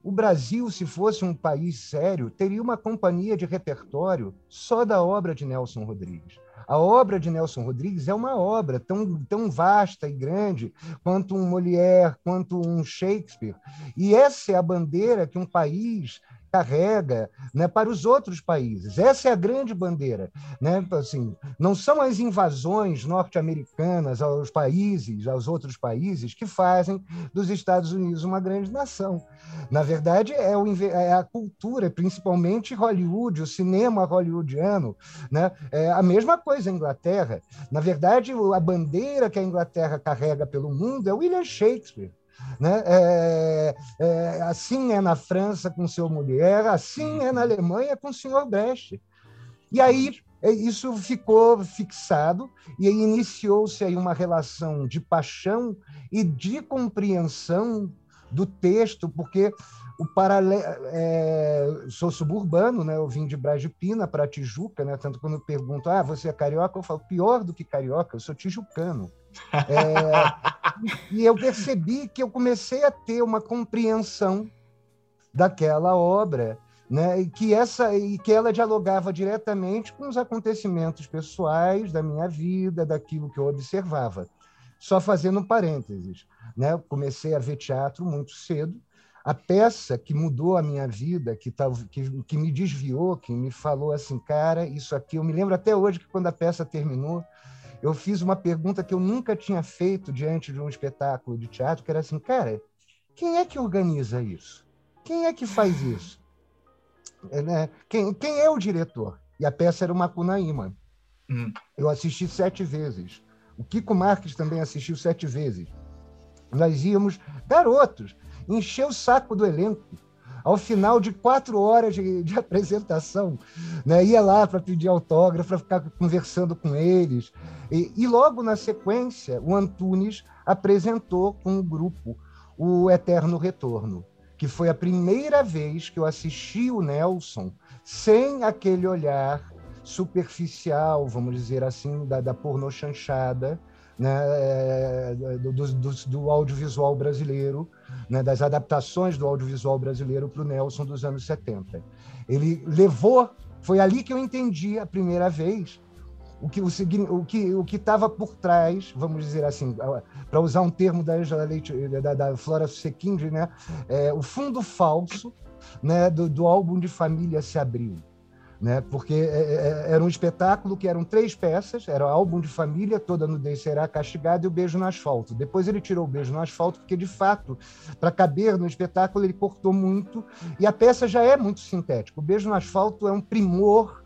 o Brasil, se fosse um país sério, teria uma companhia de repertório só da obra de Nelson Rodrigues. A obra de Nelson Rodrigues é uma obra tão, tão vasta e grande quanto um Molière, quanto um Shakespeare. E essa é a bandeira que um país carrega né, para os outros países. Essa é a grande bandeira. Né? Assim, não são as invasões norte-americanas aos países, aos outros países, que fazem dos Estados Unidos uma grande nação. Na verdade, é, o, é a cultura, principalmente Hollywood, o cinema hollywoodiano. Né? É a mesma coisa a Inglaterra. Na verdade, a bandeira que a Inglaterra carrega pelo mundo é William Shakespeare. Né? É, é, assim é na França com seu mulher, assim é na Alemanha com o senhor Brecht. E aí é, isso ficou fixado e iniciou-se aí uma relação de paixão e de compreensão do texto, porque o paralelo é, sou suburbano, né? Eu vim de Brasipina para Tijuca, né? Tanto quando pergunto, ah, você é carioca, eu falo pior do que carioca, eu sou tijucano. É, e eu percebi que eu comecei a ter uma compreensão daquela obra, né? E que essa e que ela dialogava diretamente com os acontecimentos pessoais da minha vida, daquilo que eu observava. Só fazendo parênteses, né? Eu comecei a ver teatro muito cedo. A peça que mudou a minha vida, que, que, que me desviou, que me falou assim, cara, isso aqui. Eu me lembro até hoje que quando a peça terminou, eu fiz uma pergunta que eu nunca tinha feito diante de um espetáculo de teatro, que era assim, cara, quem é que organiza isso? Quem é que faz isso? É, né? quem, quem é o diretor? E a peça era o Macunaíma. Hum. Eu assisti sete vezes. O Kiko Marques também assistiu sete vezes. Nós íamos, garotos, encher o saco do elenco ao final de quatro horas de, de *laughs* apresentação, né? ia lá para pedir autógrafo, para ficar conversando com eles. E, e, logo na sequência, o Antunes apresentou com o grupo o Eterno Retorno, que foi a primeira vez que eu assisti o Nelson sem aquele olhar superficial, vamos dizer assim, da, da chanchada, né, é, do, do, do, audiovisual brasileiro, né, das adaptações do audiovisual brasileiro para o Nelson dos anos 70. Ele levou, foi ali que eu entendi a primeira vez o que o, o que o que estava por trás, vamos dizer assim, para usar um termo da Angela Leite, da, da Flora Sequinde, né, é, o fundo falso, né, do, do álbum de família se abriu né? porque é, é, é, era um espetáculo que eram três peças, era o álbum de família, toda nudez será castigada e o beijo no asfalto. Depois ele tirou o beijo no asfalto, porque de fato, para caber no espetáculo, ele cortou muito, e a peça já é muito sintética. O beijo no asfalto é um primor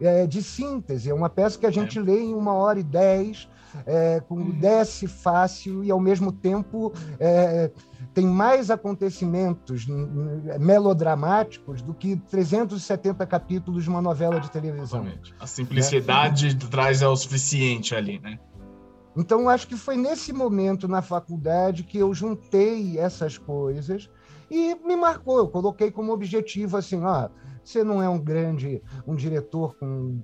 é, de síntese, é uma peça que a gente é. lê em uma hora e dez, é, com uhum. desce fácil e ao mesmo tempo é, tem mais acontecimentos melodramáticos do que 370 capítulos de uma novela de televisão. Exatamente. A simplicidade né? traz é o suficiente ali, né? Então, acho que foi nesse momento na faculdade que eu juntei essas coisas e me marcou. Eu coloquei como objetivo assim, ó, você não é um grande, um diretor com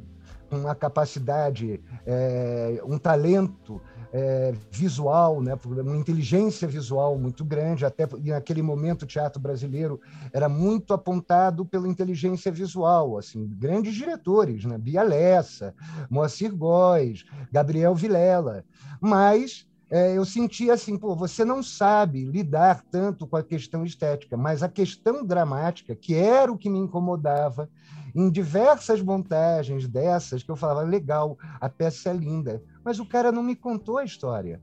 uma capacidade, é, um talento é, visual, né, uma inteligência visual muito grande. Até naquele momento o teatro brasileiro era muito apontado pela inteligência visual, assim, grandes diretores, né, Bia Lessa, Moacir Góes, Gabriel Vilela. Mas é, eu sentia assim, pô, você não sabe lidar tanto com a questão estética, mas a questão dramática, que era o que me incomodava, em diversas montagens dessas que eu falava, legal, a peça é linda, mas o cara não me contou a história.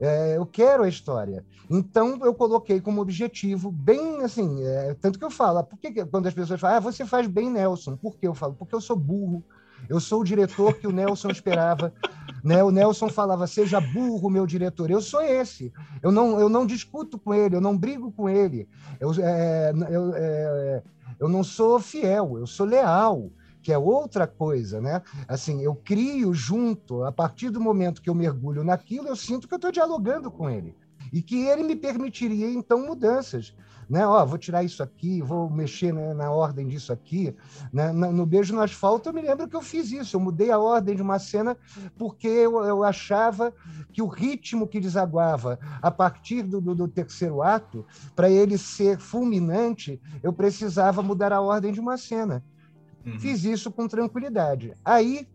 É, eu quero a história. Então eu coloquei como objetivo bem assim, é, tanto que eu falo, por que quando as pessoas falam, ah, você faz bem Nelson, por que eu falo? Porque eu sou burro. Eu sou o diretor que o Nelson esperava. *laughs* Né? O Nelson falava, seja burro, meu diretor. Eu sou esse. Eu não, eu não discuto com ele, eu não brigo com ele. Eu, é, eu, é, eu não sou fiel, eu sou leal, que é outra coisa, né? Assim, eu crio junto, a partir do momento que eu mergulho naquilo, eu sinto que eu estou dialogando com ele. E que ele me permitiria então mudanças né? Ó, vou tirar isso aqui, vou mexer né, na ordem disso aqui. Né? No Beijo no Asfalto, eu me lembro que eu fiz isso. Eu mudei a ordem de uma cena porque eu, eu achava que o ritmo que desaguava a partir do, do, do terceiro ato, para ele ser fulminante, eu precisava mudar a ordem de uma cena. Uhum. Fiz isso com tranquilidade. Aí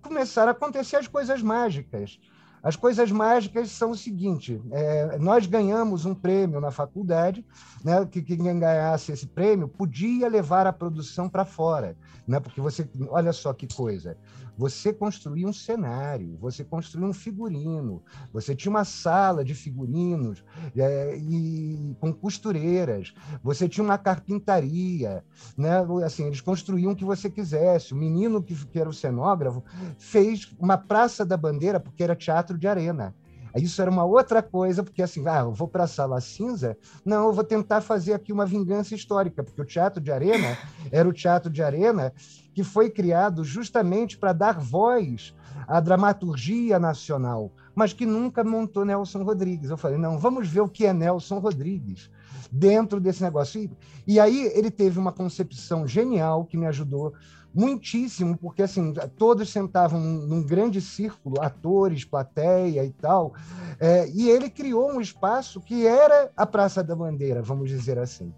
começaram a acontecer as coisas mágicas. As coisas mágicas são o seguinte: é, nós ganhamos um prêmio na faculdade, né, que quem ganhasse esse prêmio podia levar a produção para fora, né, porque você, olha só que coisa, você construía um cenário, você construía um figurino, você tinha uma sala de figurinos é, e com costureiras, você tinha uma carpintaria, né, assim eles construíam o que você quisesse. O menino que, que era o cenógrafo fez uma praça da bandeira porque era teatro de arena. Isso era uma outra coisa, porque assim, ah, eu vou para a sala cinza? Não, eu vou tentar fazer aqui uma vingança histórica, porque o teatro de arena era o teatro de arena que foi criado justamente para dar voz à dramaturgia nacional, mas que nunca montou Nelson Rodrigues. Eu falei, não, vamos ver o que é Nelson Rodrigues dentro desse negócio. E, e aí ele teve uma concepção genial que me ajudou muitíssimo, porque assim, todos sentavam num grande círculo, atores, plateia e tal, é, e ele criou um espaço que era a Praça da Bandeira, vamos dizer assim.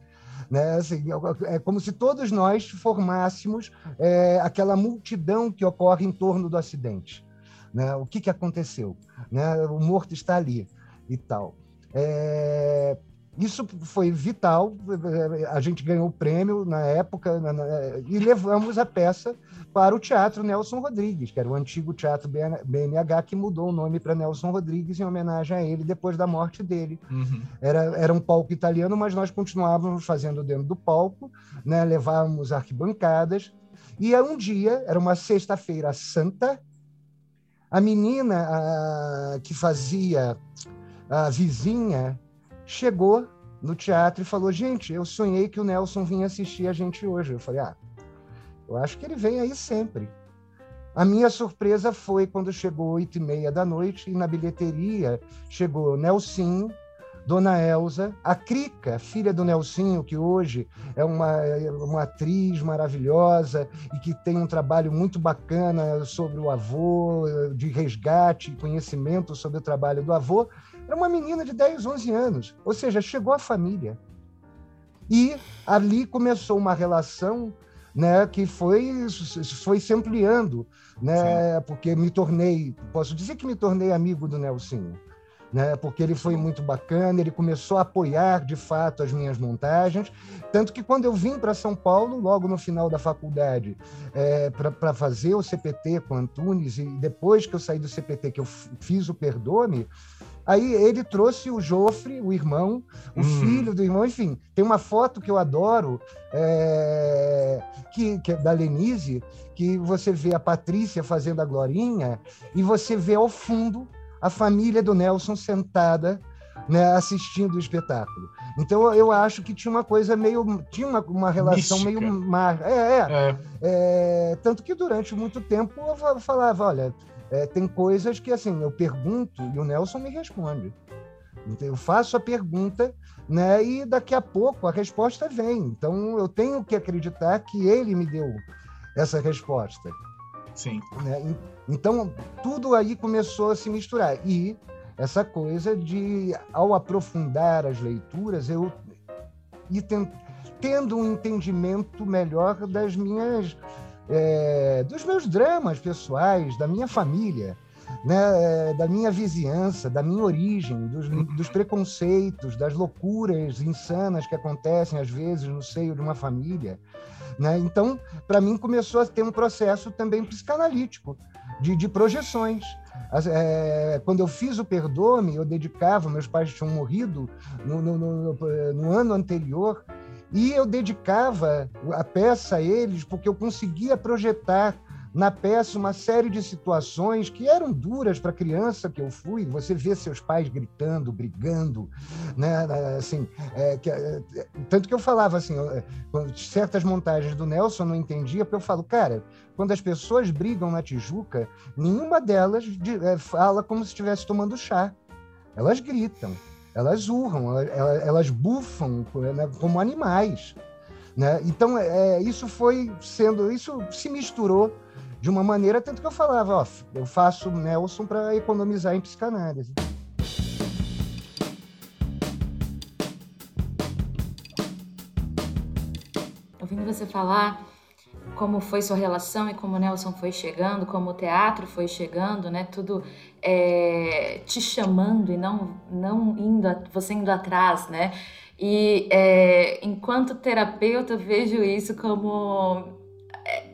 Né? Assim, é como se todos nós formássemos é, aquela multidão que ocorre em torno do acidente. Né? O que, que aconteceu? Né? O morto está ali e tal. É, isso foi vital. A gente ganhou o prêmio na época na, na, e levamos a peça para o Teatro Nelson Rodrigues, que era o antigo Teatro BMH, que mudou o nome para Nelson Rodrigues em homenagem a ele depois da morte dele. Uhum. Era, era um palco italiano, mas nós continuávamos fazendo dentro do palco, né? levávamos arquibancadas. E um dia, era uma sexta-feira santa, a menina a, que fazia a vizinha chegou no teatro e falou: Gente, eu sonhei que o Nelson vinha assistir a gente hoje. Eu falei: Ah, eu acho que ele vem aí sempre. A minha surpresa foi quando chegou oito e meia da noite e na bilheteria chegou Nelson, Dona Elza, a Crica, filha do Nelsinho, que hoje é uma, uma atriz maravilhosa e que tem um trabalho muito bacana sobre o avô, de resgate conhecimento sobre o trabalho do avô, era uma menina de 10, 11 anos, ou seja, chegou a família. E ali começou uma relação né, que foi, foi se ampliando, né, porque me tornei, posso dizer que me tornei amigo do Nelson, né, porque ele foi muito bacana, ele começou a apoiar de fato as minhas montagens, tanto que quando eu vim para São Paulo, logo no final da faculdade, é, para fazer o CPT com Antunes, e depois que eu saí do CPT, que eu fiz o Perdoe-me, Aí ele trouxe o Jofre, o irmão, o hum. filho do irmão, enfim. Tem uma foto que eu adoro, é, que, que é da Lenise, que você vê a Patrícia fazendo a Glorinha e você vê ao fundo a família do Nelson sentada né, assistindo o espetáculo. Então eu acho que tinha uma coisa meio. tinha uma, uma relação Mística. meio. Mar... É, é, é. é, Tanto que durante muito tempo eu falava: olha, é, tem coisas que assim eu pergunto e o Nelson me responde. Então, eu faço a pergunta, né? E daqui a pouco a resposta vem. Então eu tenho que acreditar que ele me deu essa resposta. Sim. Né? Então tudo aí começou a se misturar e essa coisa de ao aprofundar as leituras eu e tendo um entendimento melhor das minhas é, dos meus dramas pessoais, da minha família, né, é, da minha vizinhança, da minha origem, dos, dos, preconceitos, das loucuras insanas que acontecem às vezes no seio de uma família. Né? Então, para mim, começou a ter um processo também psicanalítico, de, de projeções. É, quando eu fiz o Perdoe-me, eu dedicava, meus pais tinham morrido no, no, no, no ano anterior, e eu dedicava a peça a eles porque eu conseguia projetar na peça uma série de situações que eram duras para a criança que eu fui. Você vê seus pais gritando, brigando, né? Assim, é, que, é, tanto que eu falava assim, é, certas montagens do Nelson eu não entendia, porque eu falo, cara, quando as pessoas brigam na Tijuca, nenhuma delas de, é, fala como se estivesse tomando chá. elas gritam, elas urram, elas, elas bufam né, como animais. Né? Então, é, isso foi sendo, isso se misturou de uma maneira, tanto que eu falava, ó, eu faço Nelson para economizar em psicanálise. Ouvindo você falar como foi sua relação e como o Nelson foi chegando, como o teatro foi chegando, né? Tudo é, te chamando e não, não indo, você indo atrás, né? E é, enquanto terapeuta, vejo isso como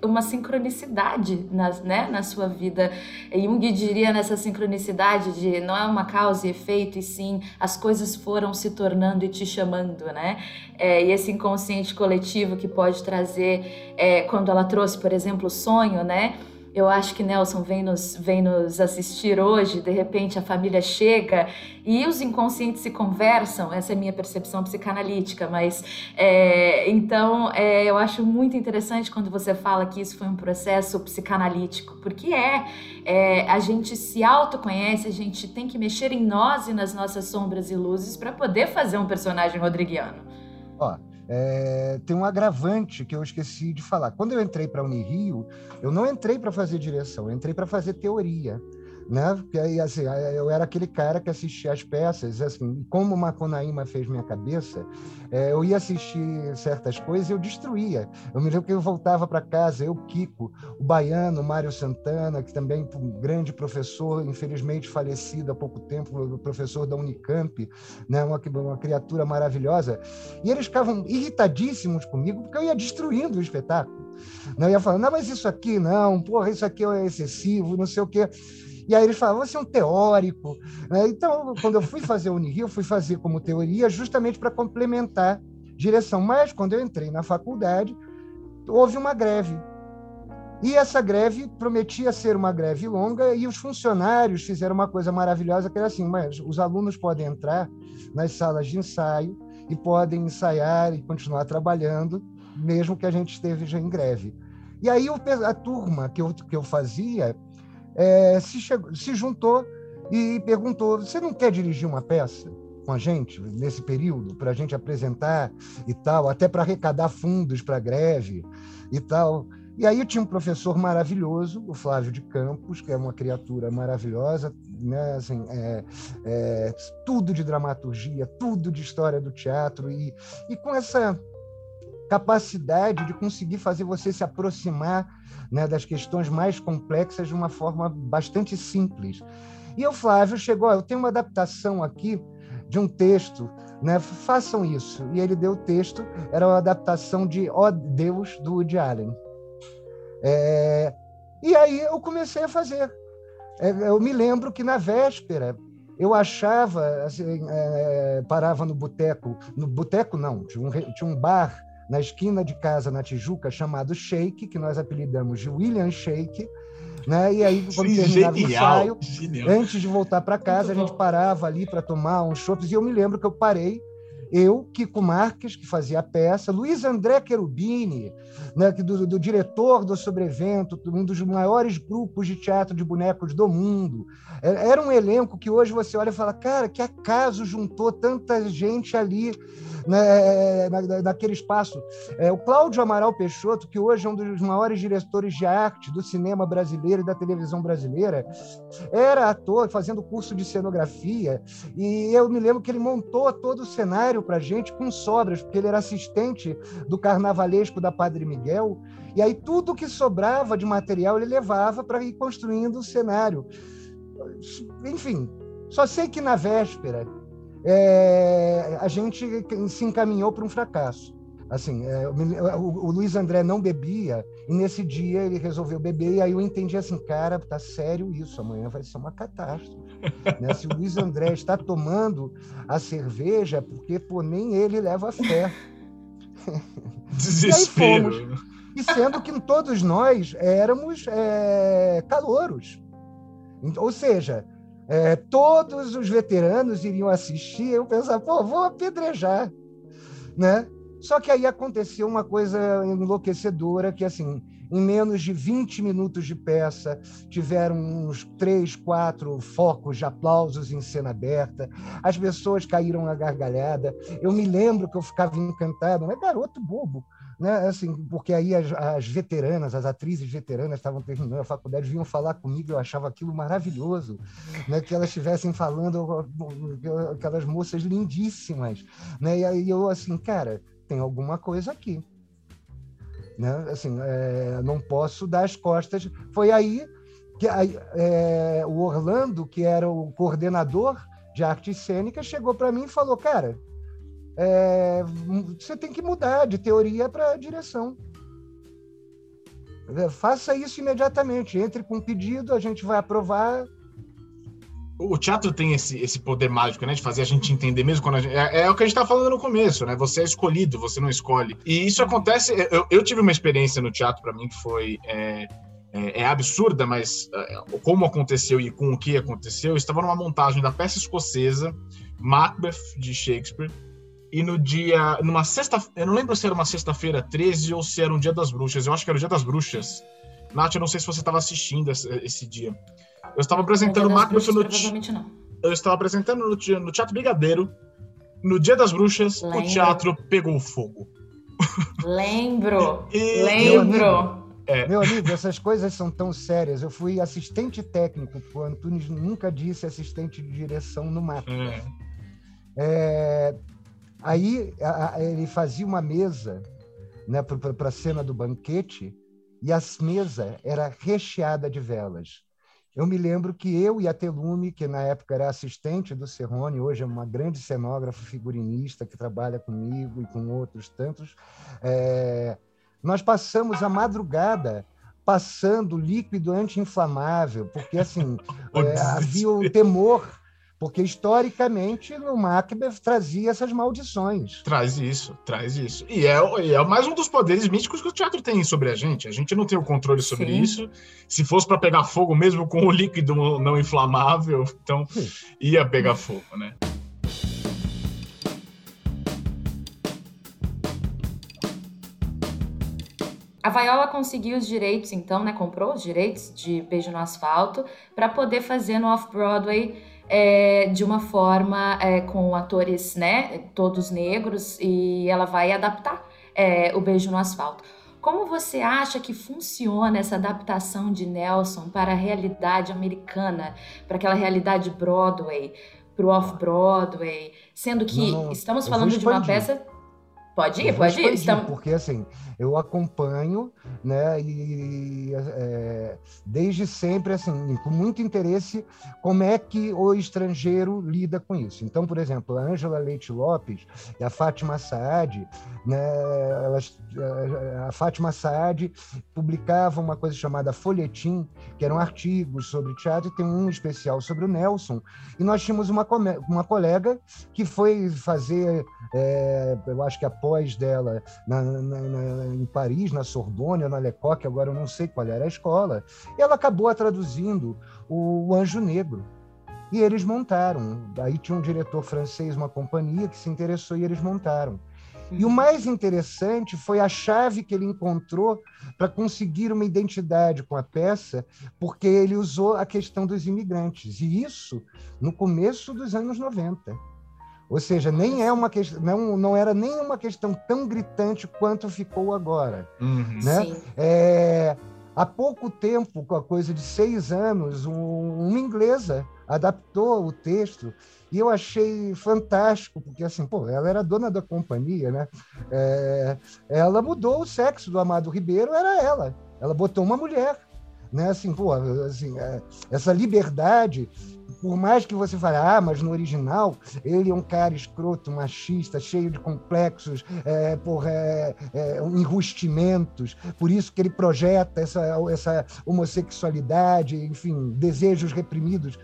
uma sincronicidade na, né, na sua vida. Jung diria nessa sincronicidade de não é uma causa e efeito, e sim as coisas foram se tornando e te chamando, né? É, e esse inconsciente coletivo que pode trazer, é, quando ela trouxe, por exemplo, o sonho, né? Eu acho que Nelson vem nos, vem nos assistir hoje, de repente a família chega e os inconscientes se conversam, essa é a minha percepção psicanalítica, mas é, então é, eu acho muito interessante quando você fala que isso foi um processo psicanalítico, porque é, é a gente se autoconhece, a gente tem que mexer em nós e nas nossas sombras e luzes para poder fazer um personagem rodriguiano. Ó, é, tem um agravante que eu esqueci de falar. Quando eu entrei para a Unirio, eu não entrei para fazer direção, eu entrei para fazer teoria né? Porque aí, assim, eu era aquele cara que assistia as peças, assim, como Macunaíma fez minha cabeça, é, eu ia assistir certas coisas e eu destruía. Eu me lembro que eu voltava para casa, eu, Kiko, o baiano, Mário Santana, que também um grande professor, infelizmente falecido há pouco tempo, professor da Unicamp, né? Uma, uma criatura maravilhosa, e eles ficavam irritadíssimos comigo porque eu ia destruindo o espetáculo. Não ia falando, não, mas isso aqui não, porra, isso aqui é excessivo, não sei o quê. E aí eles falavam, você é um teórico. Né? Então, quando eu fui fazer o Unirio, eu fui fazer como teoria justamente para complementar direção. Mas, quando eu entrei na faculdade, houve uma greve. E essa greve prometia ser uma greve longa e os funcionários fizeram uma coisa maravilhosa que era assim, mas os alunos podem entrar nas salas de ensaio e podem ensaiar e continuar trabalhando, mesmo que a gente esteja em greve. E aí a turma que eu, que eu fazia é, se, chegou, se juntou e perguntou: você não quer dirigir uma peça com a gente nesse período para a gente apresentar e tal, até para arrecadar fundos para a greve e tal? E aí eu tinha um professor maravilhoso, o Flávio de Campos, que é uma criatura maravilhosa, né? assim, é, é, tudo de dramaturgia, tudo de história do teatro, e, e com essa capacidade de conseguir fazer você se aproximar né, das questões mais complexas de uma forma bastante simples. E o Flávio chegou, eu tenho uma adaptação aqui de um texto, né, façam isso. E ele deu o texto, era uma adaptação de Ó oh Deus, do Woody Allen. É, e aí eu comecei a fazer. É, eu me lembro que na véspera eu achava, assim, é, parava no boteco, no boteco não, tinha um, tinha um bar na esquina de casa na Tijuca chamado Shake, que nós apelidamos de William Shake. Né? E aí, quando terminava genial, o ensaio, genial. antes de voltar para casa, a gente parava ali para tomar uns chopps. E eu me lembro que eu parei eu, Kiko Marques, que fazia a peça, Luiz André Cherubini, né, do, do diretor do Sobrevento, um dos maiores grupos de teatro de bonecos do mundo. É, era um elenco que hoje você olha e fala, cara, que acaso juntou tanta gente ali né, na, naquele espaço. É, o Cláudio Amaral Peixoto, que hoje é um dos maiores diretores de arte do cinema brasileiro e da televisão brasileira, era ator fazendo curso de cenografia e eu me lembro que ele montou todo o cenário para gente com sobras, porque ele era assistente do carnavalesco da Padre Miguel e aí tudo que sobrava de material ele levava para ir construindo o cenário. Enfim, só sei que na véspera é, a gente se encaminhou para um fracasso. Assim, é, o, o, Luiz André não bebia e nesse dia ele resolveu beber e aí eu entendi assim, cara, tá sério isso, amanhã vai ser uma catástrofe. *laughs* né? Se o Luiz André está tomando a cerveja, é porque pô, nem ele leva fé. *laughs* Desespero. e, fomos, e sendo que todos nós éramos é, calouros. Ou seja, é, todos os veteranos iriam assistir, eu pensava, pô, vou apedrejar, né? Só que aí aconteceu uma coisa enlouquecedora, que assim, em menos de 20 minutos de peça, tiveram uns três, quatro focos de aplausos em cena aberta, as pessoas caíram na gargalhada. Eu me lembro que eu ficava encantado, mas garoto bobo, né? Assim, porque aí as, as, veteranas, as atrizes veteranas estavam terminando a faculdade, vinham falar comigo, eu achava aquilo maravilhoso, né? Que elas estivessem falando aquelas moças lindíssimas, né? E aí eu assim, cara, tem alguma coisa aqui, né? Assim, é, não posso dar as costas. Foi aí que é, o Orlando, que era o coordenador de artes cênicas, chegou para mim e falou, cara é, você tem que mudar de teoria para direção. Faça isso imediatamente. Entre com um pedido, a gente vai aprovar. O teatro tem esse, esse poder mágico, né? De fazer a gente entender mesmo quando gente, é, é, o que a gente tá falando no começo, né? Você é escolhido, você não escolhe. E isso acontece. Eu, eu tive uma experiência no teatro para mim que foi. É, é, é absurda, mas é, como aconteceu e com o que aconteceu, eu estava numa montagem da peça escocesa Macbeth de Shakespeare e no dia. Numa sexta. Eu não lembro se era uma sexta-feira 13 ou se era um dia das bruxas. Eu acho que era o dia das bruxas. Nath, eu não sei se você estava assistindo esse, esse, dia. Eu estava apresentando o Macbeth no. Provavelmente não. Eu estava apresentando no, no Teatro Brigadeiro. No Dia das Bruxas, Lembro. o teatro pegou fogo. Lembro. *laughs* e... Lembro. É. Meu amigo, essas coisas são tão sérias. Eu fui assistente técnico, o Antunes nunca disse assistente de direção no Macbeth. É. É, Aí a, a, ele fazia uma mesa né, para a cena do banquete e a mesa era recheada de velas. Eu me lembro que eu e a Telume, que na época era assistente do Serrone, hoje é uma grande cenógrafa figurinista que trabalha comigo e com outros tantos, é, nós passamos a madrugada passando líquido anti-inflamável, porque assim *laughs* é, havia o temor porque historicamente o Macbeth trazia essas maldições. Traz isso, traz isso. E é, é mais um dos poderes místicos que o teatro tem sobre a gente. A gente não tem o controle sobre Sim. isso. Se fosse para pegar fogo mesmo com o líquido não inflamável, então Sim. ia pegar fogo, né? A Viola conseguiu os direitos, então, né? Comprou os direitos de Beijo no Asfalto para poder fazer no Off-Broadway é, de uma forma é, com atores, né, todos negros, e ela vai adaptar é, o Beijo no Asfalto. Como você acha que funciona essa adaptação de Nelson para a realidade americana, para aquela realidade Broadway, para o off-Broadway, sendo que não, estamos falando de uma peça Pode ir, pode ir. Estamos... Porque assim, eu acompanho, né, e é, desde sempre, assim, com muito interesse, como é que o estrangeiro lida com isso. Então, por exemplo, a Ângela Leite Lopes e a Fátima Saad, né, elas, a Fátima Saad publicava uma coisa chamada Folhetim, que eram artigos sobre teatro, e tem um especial sobre o Nelson, e nós tínhamos uma, uma colega que foi fazer, é, eu acho que a pós dela na, na, na, em Paris, na Sorbonne, na Lecoq, agora eu não sei qual era a escola, ela acabou traduzindo o Anjo Negro. E eles montaram. Aí tinha um diretor francês, uma companhia que se interessou e eles montaram. E o uhum. mais interessante foi a chave que ele encontrou para conseguir uma identidade com a peça, porque ele usou a questão dos imigrantes. E isso no começo dos anos 90. Ou seja, nem é uma questão, não, não era nem uma questão tão gritante quanto ficou agora. Uhum. Né? É, há pouco tempo, com a coisa de seis anos, um, uma inglesa adaptou o texto e eu achei fantástico, porque assim, pô, ela era dona da companhia, né? É, ela mudou o sexo do Amado Ribeiro, era ela. Ela botou uma mulher, né? Assim, pô, assim, é, essa liberdade por mais que você fale, ah, mas no original ele é um cara escroto, machista, cheio de complexos, é, por é, é, enrustimentos, por isso que ele projeta essa, essa homossexualidade, enfim, desejos reprimidos.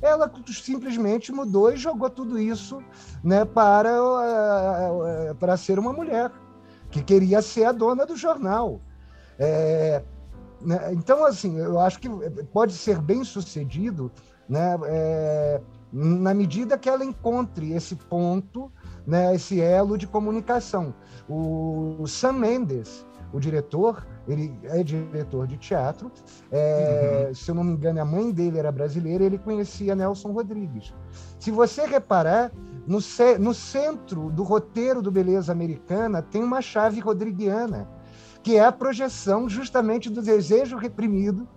Ela simplesmente mudou e jogou tudo isso né, para, é, para ser uma mulher, que queria ser a dona do jornal. É, né, então, assim, eu acho que pode ser bem sucedido né, é, na medida que ela encontre esse ponto, né, esse elo de comunicação. O, Sam Mendes, o diretor, ele é diretor de teatro. É, uhum. Se eu não me engano, a mãe dele era brasileira, ele conhecia Nelson Rodrigues. Se você reparar, no, no centro do roteiro do Beleza Americana tem uma chave rodriguiana, que é a projeção justamente do desejo reprimido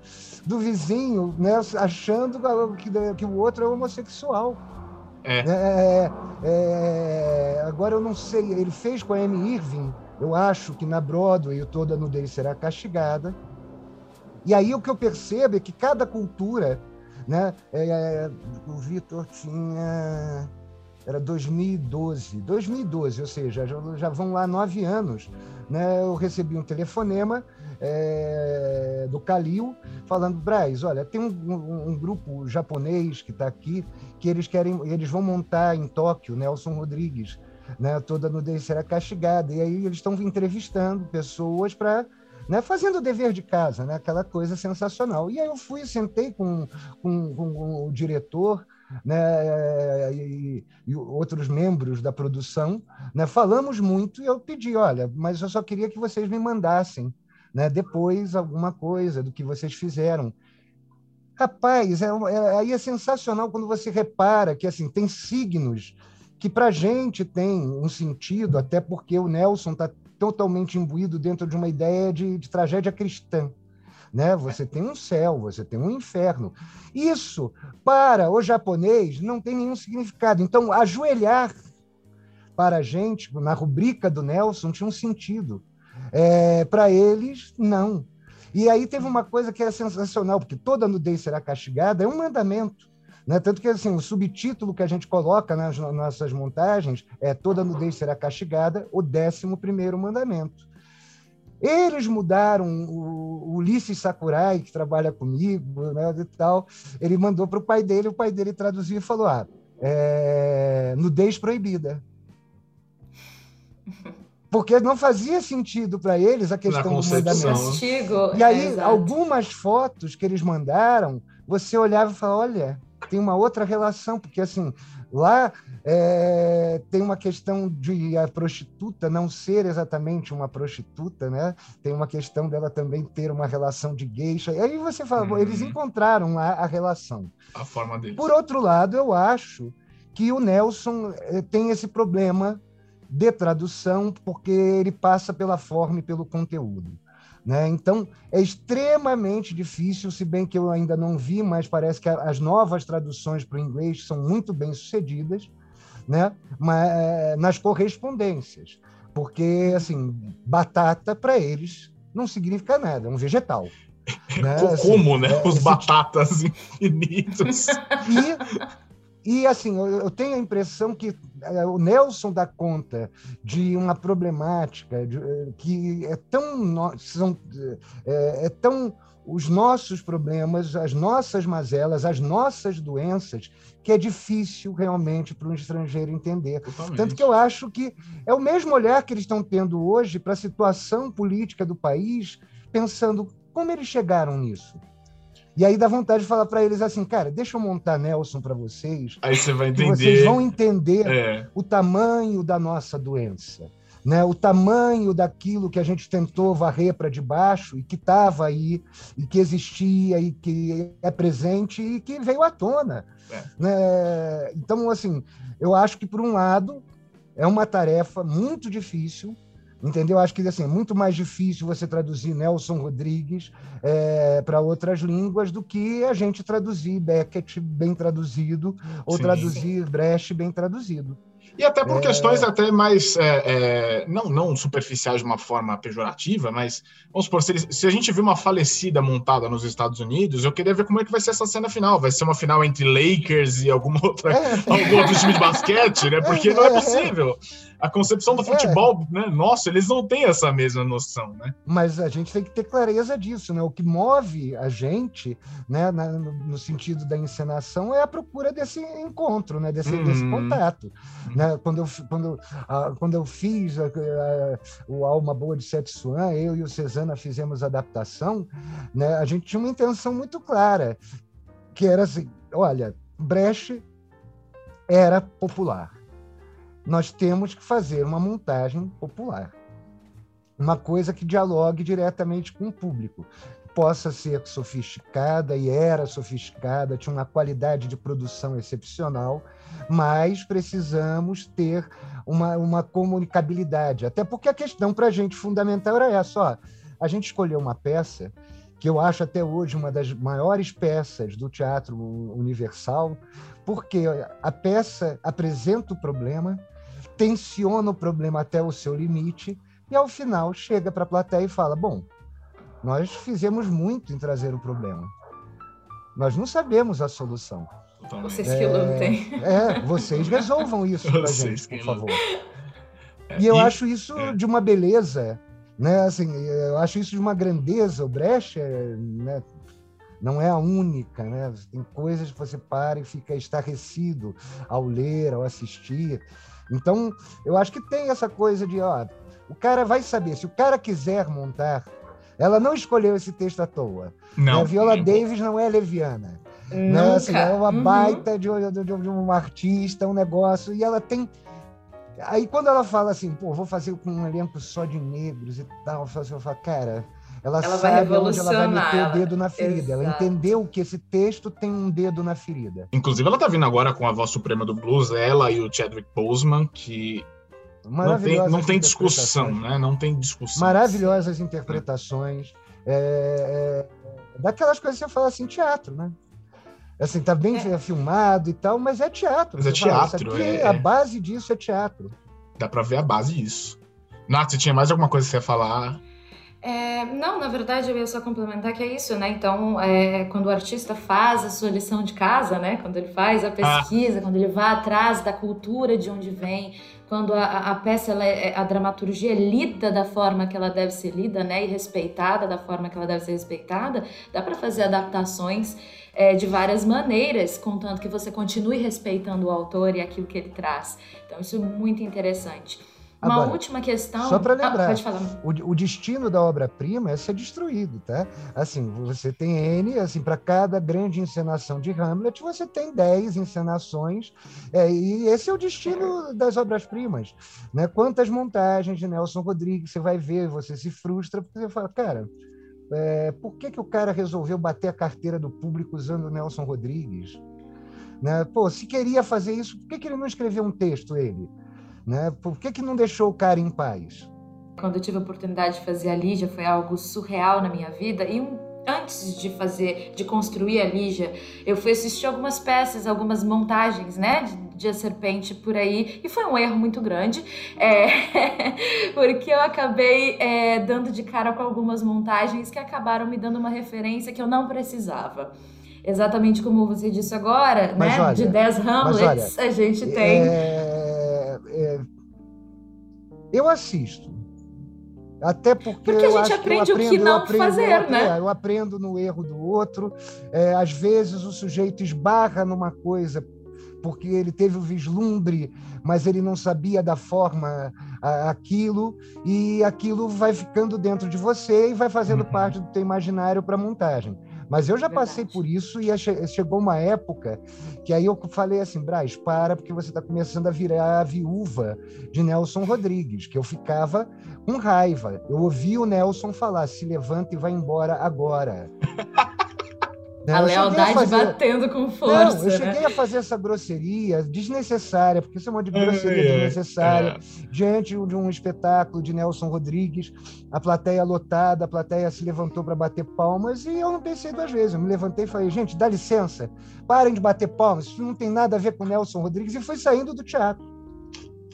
do vizinho, né, achando que, que o outro é homossexual. É. É, é, agora eu não sei, ele fez com a Amy Irving, eu acho que na Broadway toda nudez será castigada. E aí o que eu percebo é que cada cultura, né, é, o Vitor tinha era 2012, 2012, ou seja, já, já vão lá nove anos. Né? Eu recebi um telefonema é, do Calil falando, Braz, olha, tem um, um, um grupo japonês que está aqui que eles querem, eles vão montar em Tóquio, Nelson Rodrigues, né? Toda nudez será castigada. E aí eles estão entrevistando pessoas para né, fazendo o dever de casa, né, aquela coisa sensacional. E aí eu fui, sentei com, com, com o diretor, né, e, e, outros membros da produção, né, falamos muito e eu pedi, olha, mas eu só queria que vocês me mandassem né, depois alguma coisa do que vocês fizeram. Rapaz, é, é, aí é sensacional quando você repara que assim tem signos que para a gente tem um sentido, até porque o Nelson está totalmente imbuído dentro de uma ideia de, de tragédia cristã né? Você tem um céu, você tem um inferno. Isso, para o japonês, não tem nenhum significado. Então, ajoelhar para a gente, na rubrica do Nelson, tinha um sentido. É, para eles, não. E aí teve uma coisa que é sensacional, porque toda nudez será castigada, é um mandamento. Né? Tanto que assim, o subtítulo que a gente coloca nas nossas montagens é Toda nudez será castigada, o décimo primeiro mandamento. Eles mudaram o Ulisses Sakurai, que trabalha comigo, né, e tal. Ele mandou para o pai dele, o pai dele traduziu e falou: ah, é, nudez proibida. Porque não fazia sentido para eles a questão do mandamento. e aí, é, algumas fotos que eles mandaram, você olhava e falava: olha, tem uma outra relação, porque assim, Lá é, tem uma questão de a prostituta não ser exatamente uma prostituta, né? Tem uma questão dela também ter uma relação de geisha. E aí você fala, uhum. eles encontraram lá a relação. A forma deles. Por outro lado, eu acho que o Nelson é, tem esse problema de tradução, porque ele passa pela forma e pelo conteúdo. Né? Então, é extremamente difícil, se bem que eu ainda não vi, mas parece que as novas traduções para o inglês são muito bem sucedidas né? mas, é, nas correspondências. Porque, assim, batata para eles não significa nada, é um vegetal. *laughs* Né? Como, assim, né? É, Os batatas *laughs* infinitos. E e, assim, eu, tenho a impressão que é, o Nelson dá conta de uma problemática de, é, que é tão, são, é, é tão os nossos problemas, as nossas mazelas, as nossas doenças, que é difícil realmente para um estrangeiro entender. Totalmente. Tanto que eu acho que é o mesmo olhar que eles estão tendo hoje para a situação política do país, pensando como eles chegaram nisso. E aí dá vontade de falar para eles assim, cara, deixa eu montar Nelson para vocês. Aí você vai entender. Vocês vão entender é. o tamanho da nossa doença. Né, o tamanho daquilo que a gente tentou varrer para debaixo e que estava aí, e que existia, e que é presente e que veio à tona. É. Né? Então, assim, eu acho que, por um lado, é uma tarefa muito difícil, Entendeu? Acho que assim, é muito mais difícil você traduzir Nelson Rodrigues é, para outras línguas do que a gente traduzir Beckett bem traduzido ou Sim. traduzir Brecht bem traduzido. E até por é... questões até mais, é, é, não, não superficiais de uma forma pejorativa, mas, vamos supor, se, se, a gente viu uma falecida montada nos Estados Unidos, eu queria ver como é que vai ser essa cena final. Vai ser uma final entre Lakers e alguma outra, é. *laughs* algum outro time de basquete, né? Porque não é, é possível a concepção do é. futebol, é. né? Nossa, eles não têm essa mesma noção, né? Mas a gente tem que ter clareza disso, né? O que move a gente, né, na, no, sentido da encenação, é a procura desse encontro, né? Desse, desse uhum. contato. Uhum. Né? Quando, eu, quando, a, quando eu fiz a, a, o Alma Boa de Setsuan, eu e o Cesana fizemos a adaptação, né? A gente tinha uma intenção muito clara, que era assim, olha, Brecht era popular nós temos que fazer uma montagem popular. uma coisa que dialogue diretamente com o público. Possa ser sofisticada, e era sofisticada, tinha uma qualidade de produção excepcional, mas precisamos ter uma, uma comunicabilidade. Até porque a questão para a gente fundamental era essa: ó, a gente escolheu uma peça que eu acho até hoje uma das maiores peças do teatro universal, porque a peça apresenta o problema, tensiona o problema até o seu limite e ao final chega para a plateia e fala: Bom, nós fizemos muito em trazer o problema. Nós não sabemos a solução. Vocês que lutem. É, vocês resolvam isso para gente, por favor. É, e eu acho isso é. de uma beleza, né? Assim, eu acho isso de uma grandeza. O Brecht, né? não é a única, né? Tem coisas que você para e fica estarrecido ao ler, ao assistir. Então, eu acho que tem essa coisa de, ó, o cara vai saber, se o cara quiser montar, ela não escolheu esse texto à toa. Não. A Viola Davis não é leviana. Né? Assim, é uma uhum. baita de, de, de, um artista, um negócio, e ela tem. Aí quando ela fala assim, pô, vou fazer com um elenco só de negros e tal, eu falo, cara, ela, ela sabe onde ela vai meter o dedo na ferida. Exato. Ela entendeu que esse texto tem um dedo na ferida. Inclusive, ela tá vindo agora com a voz suprema do blues, ela e o Chadwick Boseman, que não tem, não tem discussão, né? Não tem discussão. Maravilhosas interpretações. É, é, daquelas coisas que você fala assim, teatro, né? Assim, tá bem é. filmado e tal, mas é teatro. Mas é teatro. Fala, é... A base disso é teatro. Dá pra ver a base disso. Nath, você tinha mais alguma coisa que você ia falar? É, não, na verdade eu ia só complementar que é isso, né? Então, é, quando o artista faz a sua lição de casa, né? Quando ele faz a pesquisa, ah. quando ele vai atrás da cultura de onde vem, quando a, a peça, ela é, a dramaturgia é lida da forma que ela deve ser lida, né? E respeitada da forma que ela deve ser respeitada, dá para fazer adaptações é, de várias maneiras, contanto que você continue respeitando o autor e aquilo que ele traz. Então, isso é muito interessante. Uma Agora, última questão. Só para ah, lembrar, ah, o, o, destino da obra-prima é ser destruído, tá? Assim, você tem N, assim, para cada grande encenação de Hamlet, você tem 10 encenações, é, e esse é o destino das obras-primas. Né? Quantas montagens de Nelson Rodrigues você vai ver, você se frustra, porque você fala, cara, é, por que, que o cara resolveu bater a carteira do público usando o Nelson Rodrigues? Né? Pô, se queria fazer isso, por que, que ele não escreveu um texto, ele? Né? Por que, que não deixou o cara em paz? Quando eu tive a oportunidade de fazer a Lígia, foi algo surreal na minha vida. E um, antes de fazer, de construir a Lígia, eu fui assistir algumas peças, algumas montagens, né? De, de A Serpente por aí. E foi um erro muito grande, é, *laughs* porque eu acabei é, dando de cara com algumas montagens que acabaram me dando uma referência que eu não precisava exatamente como você disse agora, mas né? Olha, de 10 Hamlets, olha, a gente tem. É, é, eu assisto. Até porque, porque a gente aprende aprendo, o que não aprendo, fazer, eu, né? Eu aprendo no erro do outro. É, às vezes o sujeito esbarra numa coisa porque ele teve o vislumbre, mas ele não sabia da forma a, aquilo, e aquilo vai ficando dentro de você e vai fazendo uhum. parte do teu imaginário para montagem. Mas eu já Verdade. passei por isso e chegou uma época que aí eu falei assim, Braz, para, porque você está começando a virar a viúva de Nelson Rodrigues, que eu ficava com raiva. Eu ouvi o Nelson falar, se levanta e vai embora agora. *laughs* Né? A lealdade a fazer... batendo com força. Não, eu cheguei né? a fazer essa grosseria desnecessária, porque isso é uma de grosseria é, desnecessária, é. diante de um espetáculo de Nelson Rodrigues, a plateia lotada, a plateia se levantou para bater palmas, e eu não pensei duas vezes. Eu me levantei e falei, gente, dá licença, parem de bater palmas, isso não tem nada a ver com Nelson Rodrigues, e fui saindo do teatro.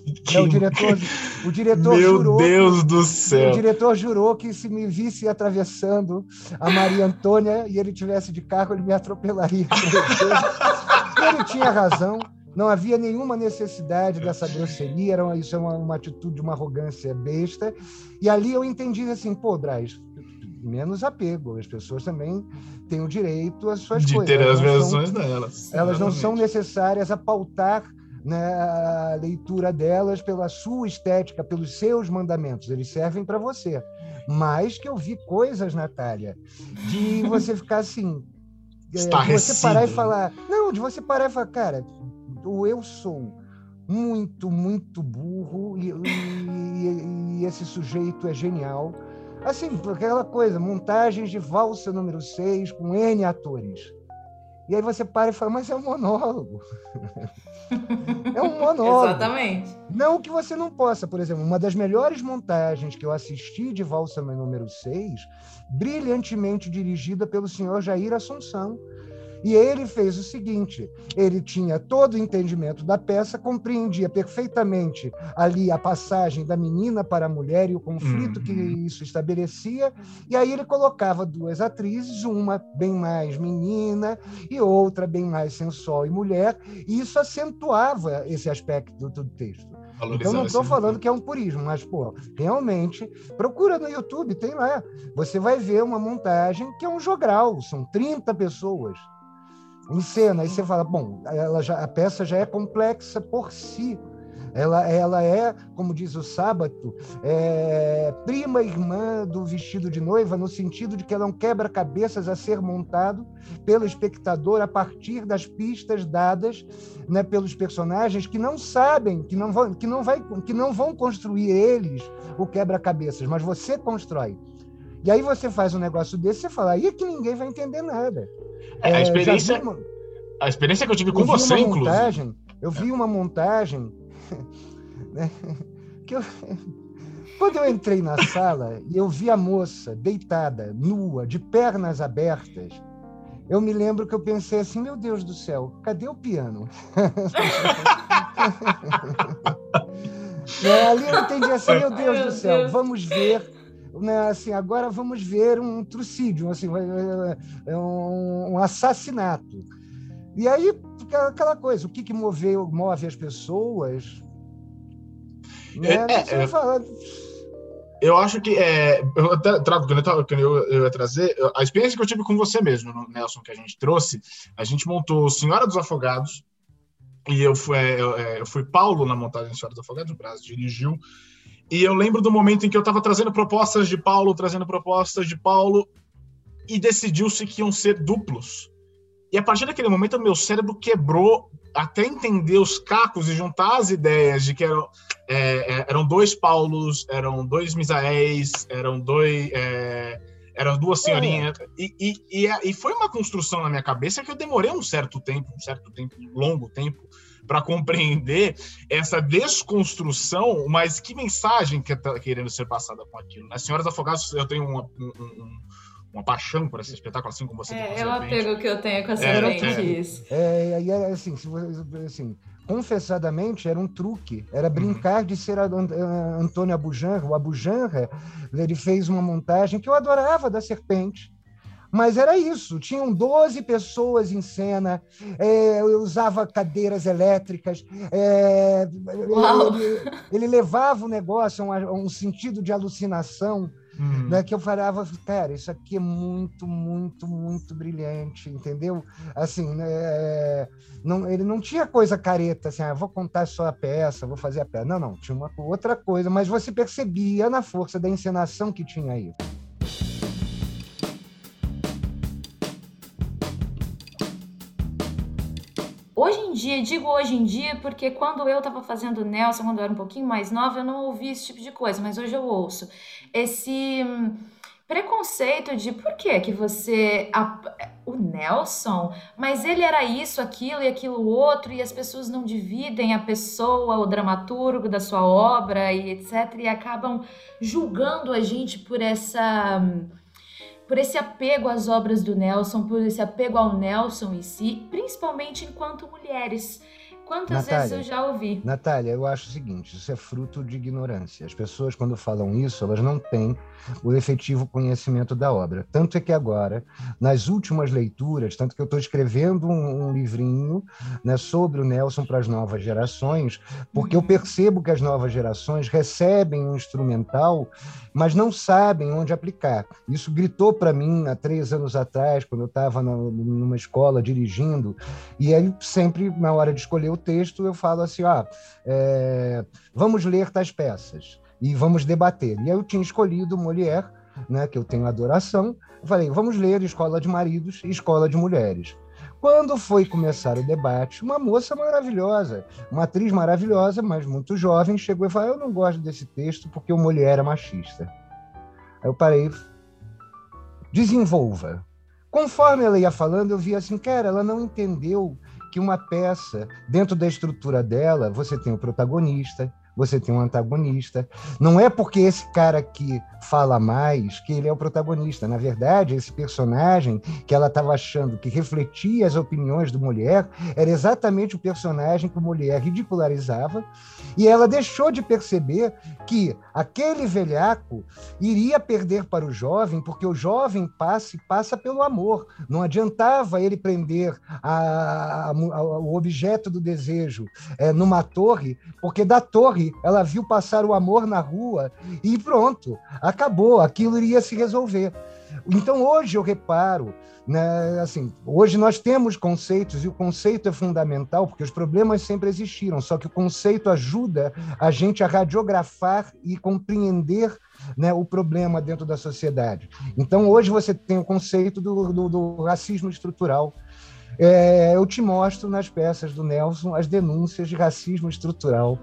Que... É, o diretor, o diretor Meu jurou. Deus que, do céu! O diretor jurou que se me visse atravessando a Maria Antônia e ele tivesse de carro, ele me atropelaria. *laughs* ele tinha razão. Não havia nenhuma necessidade dessa grosseria, era uma, isso é uma, uma atitude, uma arrogância besta. E ali eu entendi assim, pô, Braz, menos apego. As pessoas também têm o direito às suas de coisas. De ter as versões delas. Elas não são necessárias a pautar né, a leitura delas pela sua estética, pelos seus mandamentos. Eles servem para você. Mas que eu vi coisas, Natália, de você ficar assim. É, de você parar e falar. Não, de você parar e falar, cara, o eu sou muito, muito burro e, e, e esse sujeito é genial. Assim, aquela coisa, montagens de valsa número 6 com N atores. E aí você para e fala, mas é um monólogo. *laughs* é um monólogo. Exatamente. Não que você não possa, por exemplo, uma das melhores montagens que eu assisti de Valsa número 6, brilhantemente dirigida pelo senhor Jair Assunção, e ele fez o seguinte: ele tinha todo o entendimento da peça, compreendia perfeitamente ali a passagem da menina para a mulher e o conflito uhum. que isso estabelecia, e aí ele colocava duas atrizes, uma bem mais menina e outra bem mais sensual e mulher, e isso acentuava esse aspecto do, texto. Então, não estou falando que é um purismo, mas, pô, realmente, procura no YouTube, tem lá. Você vai ver uma montagem que é um jogral, são 30 pessoas em cena. Aí você fala, bom, ela já, a peça já é complexa por si. Ela, ela é, como diz o Sábato, é, prima irmã do vestido de noiva, no sentido de que ela é um quebra-cabeças a ser montado pelo espectador a partir das pistas dadas né, pelos personagens que não sabem, que não vão, que não vai, que não vão construir eles o quebra-cabeças, mas você constrói. E aí você faz um negócio desse, você fala, aí é que ninguém vai entender nada. É, a experiência, uma, a experiência que eu tive com eu você, inclusive. Eu vi uma montagem *laughs* né, que eu, quando eu entrei na sala e eu vi a moça deitada, nua, de pernas abertas, eu me lembro que eu pensei assim, meu Deus do céu, cadê o piano? *laughs* *laughs* é, ali eu entendi assim, meu Deus meu do céu, Deus. vamos ver né, assim, agora vamos ver um trucídio, assim, é um, um assassinato. E aí, aquela coisa, o que, que move, move as pessoas? Né? É, é, eu acho que é, eu até trago que eu, eu, ia trazer a experiência que eu tive com você mesmo, Nelson, que a gente trouxe. A gente montou Senhora dos Afogados e eu fui, eu, eu fui Paulo na montagem Senhora dos Afogados, o Brasil dirigiu e eu lembro do momento em que eu estava trazendo propostas de Paulo, trazendo propostas de Paulo, e decidiu-se que iam ser duplos. E a partir daquele momento, meu cérebro quebrou até entender os cacos e juntar as ideias de que eram, é, é eram dois Paulos, eram dois Misaéis, eram dois. É, eram duas é. senhorinhas. E, e, e, e, foi uma construção na minha cabeça que eu demorei um certo tempo, um certo tempo, um longo tempo, para compreender essa desconstrução, mas que mensagem que está querendo ser passada com aquilo. Nas Senhoras Afogadas, eu tenho uma, um, uma paixão por esse espetáculo, assim como você é, É o apego que eu tenho com a serpente, é, é, é, assim, assim, confessadamente, era um truque, era uhum. brincar uhum. de ser Antônio Abujanra. O Abujanra, ele fez uma montagem que eu adorava da serpente, mas era isso, tinham 12 pessoas em cena, é, eu usava cadeiras elétricas, é, ele, ele, levava o negócio a um, a um sentido de alucinação, hum. né, que eu falava, cara, isso aqui é muito, muito, muito brilhante, entendeu? Assim, né, é, não, ele não tinha coisa careta, assim, ah, vou contar só a peça, vou fazer a peça. Não, não, tinha uma outra coisa, mas você percebia na força da encenação que tinha aí. Dia, digo hoje em dia porque quando eu estava fazendo Nelson, quando eu era um pouquinho mais nova, eu não ouvia esse tipo de coisa, mas hoje eu ouço. Esse hum, preconceito de por que que você o Nelson, mas ele era isso, aquilo e aquilo outro e as pessoas não dividem a pessoa, o dramaturgo da sua obra e etc e acabam julgando a gente por essa hum, por esse apego às obras do Nelson, por esse apego ao Nelson em si, principalmente enquanto mulheres. Quantas Natália, vezes eu já ouvi? Natália, eu acho o seguinte: isso é fruto de ignorância. As pessoas, quando falam isso, elas não têm o efetivo conhecimento da obra. Tanto é que agora, nas últimas leituras, tanto que eu estou escrevendo um, um, livrinho né, sobre o Nelson para as novas gerações, porque eu uhum. percebo que as novas gerações recebem um instrumental, mas não sabem onde aplicar. Isso gritou para mim há três anos atrás, quando eu estava numa escola dirigindo, e aí sempre, na hora de escolher o texto, eu falo assim, ah, é, vamos ler tais peças e vamos debater. E eu tinha escolhido Molière, né, que eu tenho adoração. Falei, vamos ler Escola de Maridos e Escola de Mulheres. Quando foi começar o debate, uma moça maravilhosa, uma atriz maravilhosa, mas muito jovem, chegou e falou: Eu não gosto desse texto porque o mulher é machista. Aí eu parei, desenvolva. Conforme ela ia falando, eu via assim, cara, ela não entendeu que uma peça, dentro da estrutura dela, você tem o protagonista, você tem um antagonista. Não é porque esse cara que fala mais que ele é o protagonista. Na verdade, esse personagem que ela estava achando que refletia as opiniões do mulher era exatamente o personagem que a mulher ridicularizava e ela deixou de perceber que aquele velhaco iria perder para o jovem porque o jovem passa passa pelo amor. Não adiantava ele prender a, a, a, o objeto do desejo é, numa torre, porque da torre ela viu passar o amor na rua e pronto, acabou, aquilo iria se resolver. Então hoje eu reparo, né, assim, hoje nós temos conceitos e o conceito é fundamental porque os problemas sempre existiram, só que o conceito ajuda a gente a radiografar e compreender né, o problema dentro da sociedade. Então hoje você tem o conceito do, do, do racismo estrutural, é, eu te mostro nas peças do Nelson as denúncias de racismo estrutural,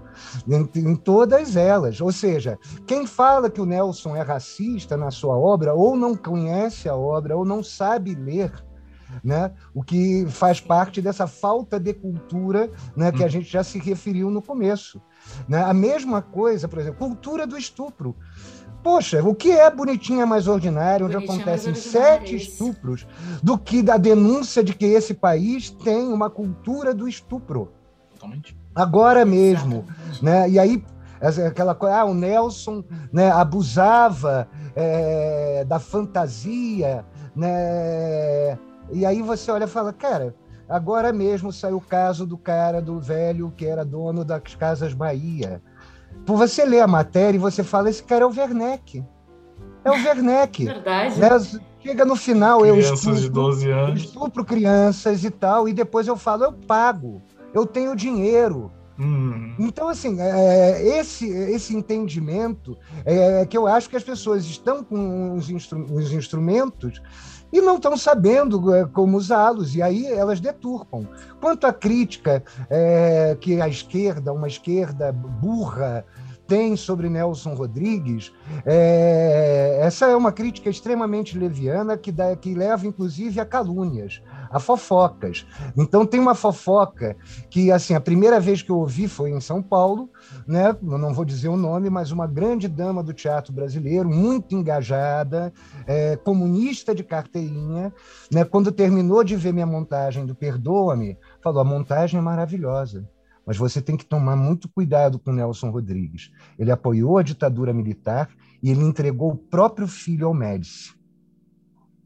em, em, todas elas. Ou seja, quem fala que o Nelson é racista na sua obra, ou não conhece a obra, ou não sabe ler. Né? o que faz parte dessa falta de cultura né, que a hum. gente já se referiu no começo. Né? A mesma coisa, por exemplo, cultura do estupro. Poxa, o que é Bonitinha Mais Ordinária, onde Bonitinha acontecem sete estupros, do que da denúncia de que esse país tem uma cultura do estupro? Totalmente. Agora mesmo. Né? E aí, aquela coisa, ah, o Nelson né, abusava é, da fantasia, né? E aí você olha e fala, cara, agora mesmo saiu o caso do cara, do velho que era dono das Casas Bahia. Por você ler a matéria e você fala, esse cara é o Werneck. É o Werneck. Verdade. Né? Chega no final, crianças eu estupro, de 12 anos. estupro crianças e tal, e depois eu falo, eu pago, eu tenho dinheiro. Hum. Então, assim, é, esse, esse entendimento é que eu acho que as pessoas estão com os, instru os instrumentos e não estão sabendo é, como usá-los, e aí elas deturpam. Quanto à crítica é, que a esquerda, uma esquerda burra, tem sobre Nelson Rodrigues, é, essa é uma crítica extremamente leviana que, dá, que leva, inclusive, a calúnias a fofocas. Então tem uma fofoca que assim a primeira vez que eu ouvi foi em São Paulo, né? Eu não vou dizer o nome, mas uma grande dama do teatro brasileiro, muito engajada, é, comunista de carteirinha, né? Quando terminou de ver minha montagem do Perdoa-me, falou: a montagem é maravilhosa. Mas você tem que tomar muito cuidado com Nelson Rodrigues. Ele apoiou a ditadura militar e ele entregou o próprio filho ao Médici.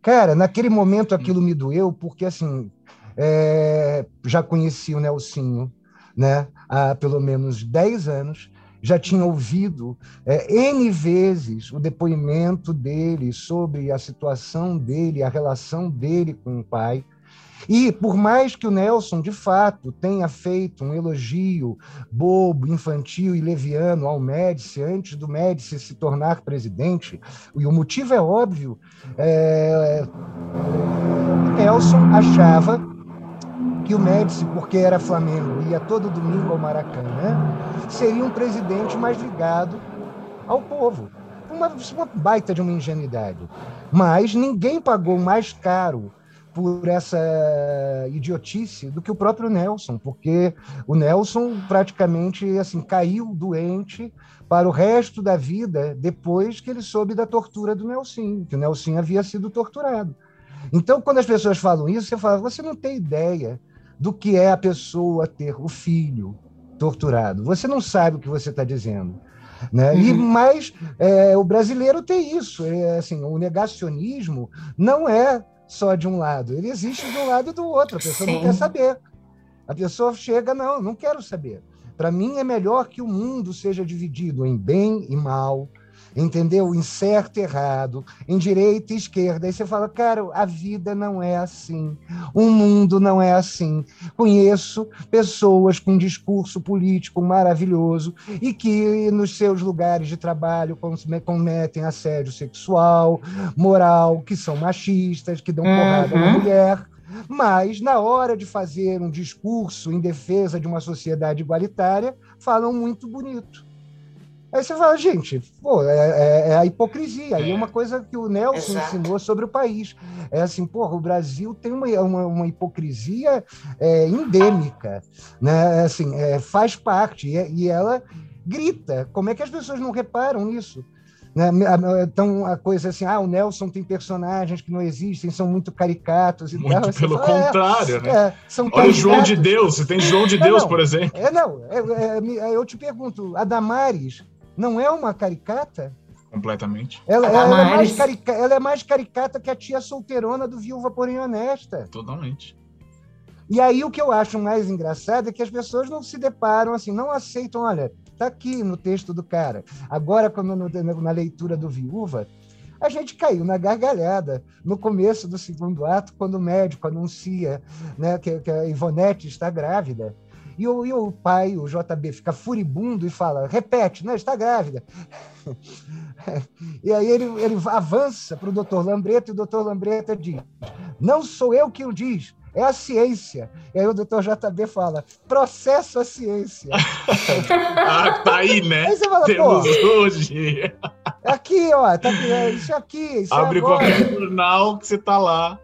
Cara, naquele momento aquilo me doeu, porque assim, é, já conheci o Nelsinho né, há pelo menos 10 anos, já tinha ouvido é, N vezes o depoimento dele sobre a situação dele, a relação dele com o pai. E por mais que o Nelson, de fato, tenha feito um elogio bobo, infantil e leviano ao Médici antes do Médici se tornar presidente, e o motivo é óbvio, é... Nelson achava que o Médici, porque era Flamengo, ia todo domingo ao Maracanã, seria um presidente mais ligado ao povo. Uma, uma baita de uma ingenuidade. Mas ninguém pagou mais caro por essa idiotice do que o próprio Nelson, porque o Nelson praticamente assim caiu doente para o resto da vida depois que ele soube da tortura do Nelson, que o Nelson havia sido torturado. Então, quando as pessoas falam isso, você fala, você não tem ideia do que é a pessoa ter o filho torturado. Você não sabe o que você está dizendo. Né? Uhum. E mais é, o brasileiro tem isso, é, assim, o negacionismo não é só de um lado. Ele existe de um lado e do outro. A pessoa Sim. não quer saber. A pessoa chega, não, não quero saber. Para mim é melhor que o mundo seja dividido em bem e mal, entendeu? Em certo e errado, em direita e esquerda. Aí você fala, cara, a vida não é assim, o mundo não é assim. Conheço pessoas com discurso político maravilhoso e que nos seus lugares de trabalho cometem assédio sexual, moral, que são machistas, que dão porrada uhum. na mulher Mas, na hora de fazer um discurso em defesa de uma sociedade igualitária, falam muito bonito. Aí você fala, gente, pô, é, é, é a hipocrisia. Aí é uma coisa que o Nelson Exato. ensinou sobre o país. É assim, porra, o Brasil tem uma, uma, uma hipocrisia é, endêmica, né? Assim, é, faz parte e, e ela grita. Como é que as pessoas não reparam nisso? Né? Então, a coisa assim, ah, o Nelson tem personagens que não existem, são muito caricatos e muito tal. pelo fala, é, contrário, é, né? É, são Olha o João de Deus, você tem João de Deus, não, por exemplo. É, não, eu te pergunto, a Damares não é uma caricata? Completamente. Ela, ela, ela, é mais carica, ela é mais caricata que a tia solteirona do Viúva Porém Honesta. Totalmente. E aí o que eu acho mais engraçado é que as pessoas não se deparam assim, não aceitam, olha, tá aqui no texto do cara. Agora, quando no, na leitura do Viúva, a gente caiu na gargalhada no começo do segundo ato, quando o médico anuncia né, que, que a Ivonete está grávida. E o, e o pai, o JB, fica furibundo e fala: repete, né? Está grávida. *laughs* e aí ele, ele avança para o doutor Lambreta e o doutor Lambreta diz: não sou eu que o diz, é a ciência. E aí o doutor JB fala, processo a ciência. *laughs* ah, tá aí, né? Aí você fala, Temos hoje. É aqui, ó, tá aqui, é isso aqui. Isso é Abre é qualquer jornal que você tá lá.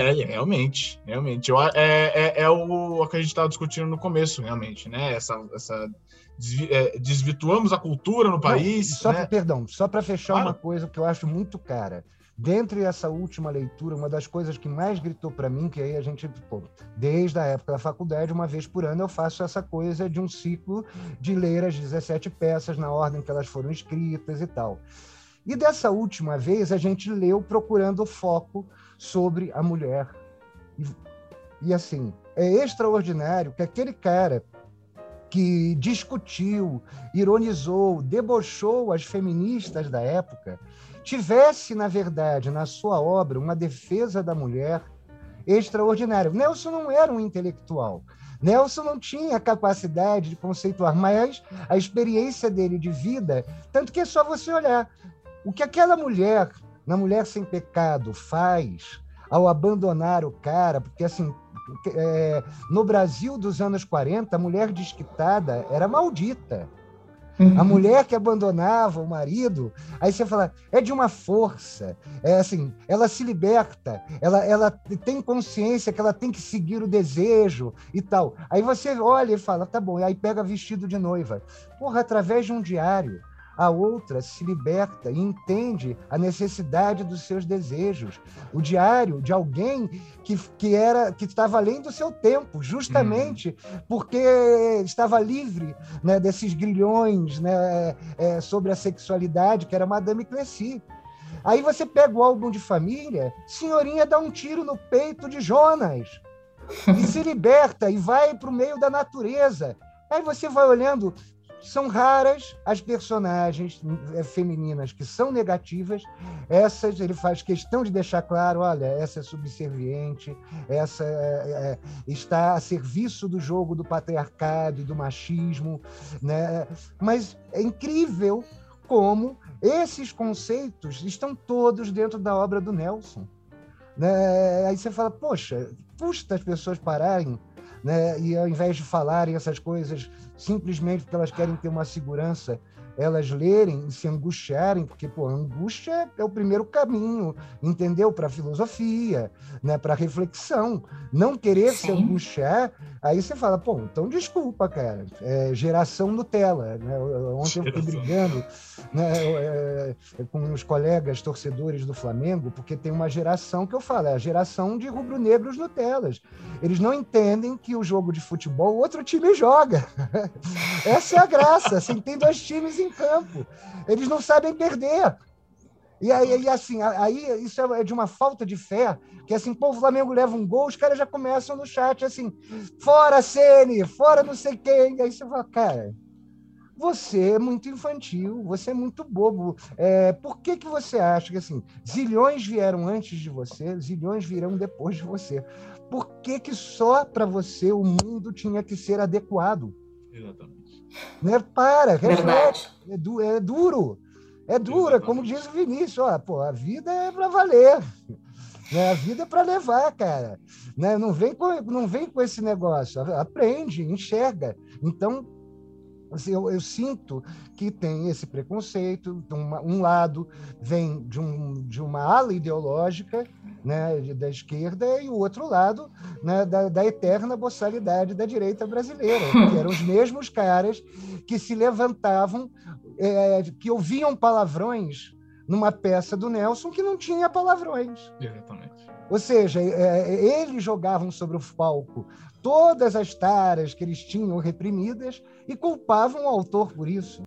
É, realmente, realmente. Eu, é, é, é o, o que a gente estava discutindo no começo, realmente, né? Essa, essa é, desvirtuamos a cultura no país. Não, só né? perdão, só para fechar ah. uma coisa que eu acho muito cara. Dentro dessa última leitura, uma das coisas que mais gritou para mim, que aí a gente, pô, desde a época da faculdade, uma vez por ano eu faço essa coisa de um ciclo de ler as 17 peças na ordem que elas foram escritas e tal. E dessa última vez a gente leu procurando foco sobre a mulher. E, e assim, é extraordinário que aquele cara que discutiu, ironizou, debochou as feministas da época, tivesse, na verdade, na sua obra, uma defesa da mulher extraordinária. Nelson não era um intelectual. Nelson não tinha capacidade de conceituar, mas a experiência dele de vida, tanto que é só você olhar o que aquela mulher na Mulher Sem Pecado faz ao abandonar o cara, porque assim, é, no Brasil dos anos 40, a mulher desquitada era maldita. A uhum. mulher que abandonava o marido, aí você fala, é de uma força, é assim, ela se liberta, ela, ela tem consciência que ela tem que seguir o desejo e tal. Aí você olha e fala, tá bom, e aí pega vestido de noiva. Porra, através de um diário a outra se liberta e entende a necessidade dos seus desejos. O diário de alguém que, que era que estava além do seu tempo, justamente uhum. porque estava livre né, desses grilhões né, é, sobre a sexualidade, que era Madame Clessy. Aí você pega o álbum de família, senhorinha dá um tiro no peito de Jonas e se liberta e vai para o meio da natureza. Aí você vai olhando, são raras as personagens eh, femininas que são negativas. Essas ele faz questão de deixar claro: olha, essa é subserviente, essa é, está a serviço do jogo do patriarcado e do machismo. Né? Mas é incrível como esses conceitos estão todos dentro da obra do Nelson. Né? Aí você fala: poxa, custa as pessoas pararem né? e ao invés de falarem essas coisas simplesmente porque elas querem ter uma segurança, elas lerem e se angustiarem, porque pô, a angústia é o primeiro caminho, entendeu? Para a filosofia, né? para a reflexão. Não querer Sim. se angustiar, aí você fala, pô, então desculpa, cara, é geração Nutella. Né? Ontem eu fiquei brigando né, é, com os colegas torcedores do Flamengo, porque tem uma geração que eu falo, é a geração de rubro-negros Nutellas. Eles não entendem que o jogo de futebol o outro time joga. *laughs* Essa é a graça. Assim, tem dois times em campo. Eles não sabem perder. E aí, e assim, aí isso é de uma falta de fé, que assim, pô, o Flamengo leva um gol, os caras já começam no chat assim, fora Ceni, fora não sei quem. Aí você fala, cara, você é muito infantil, você é muito bobo. É, por que, que você acha que assim, zilhões vieram antes de você, zilhões virão depois de você? Por que, que só para você o mundo tinha que ser adequado? Exatamente. Né? Para, reflete. É, du é duro. É dura, como diz o Vinícius, ó, pô, a vida é para valer. *laughs* Né? A vida é para levar, cara. Né? Não, vem com, não vem com esse negócio. Aprende, enxerga. Então, assim, eu, eu, sinto que tem esse preconceito. Uma, um lado vem de, um, de uma ala ideológica né, da esquerda e o outro lado né, da, da eterna boçalidade da direita brasileira, *laughs* que eram os mesmos caras que se levantavam, é, que ouviam palavrões numa peça do Nelson que não tinha palavrões. Exatamente. Ou seja, é, eles jogavam sobre o palco todas as taras que eles tinham reprimidas e culpavam o autor por isso.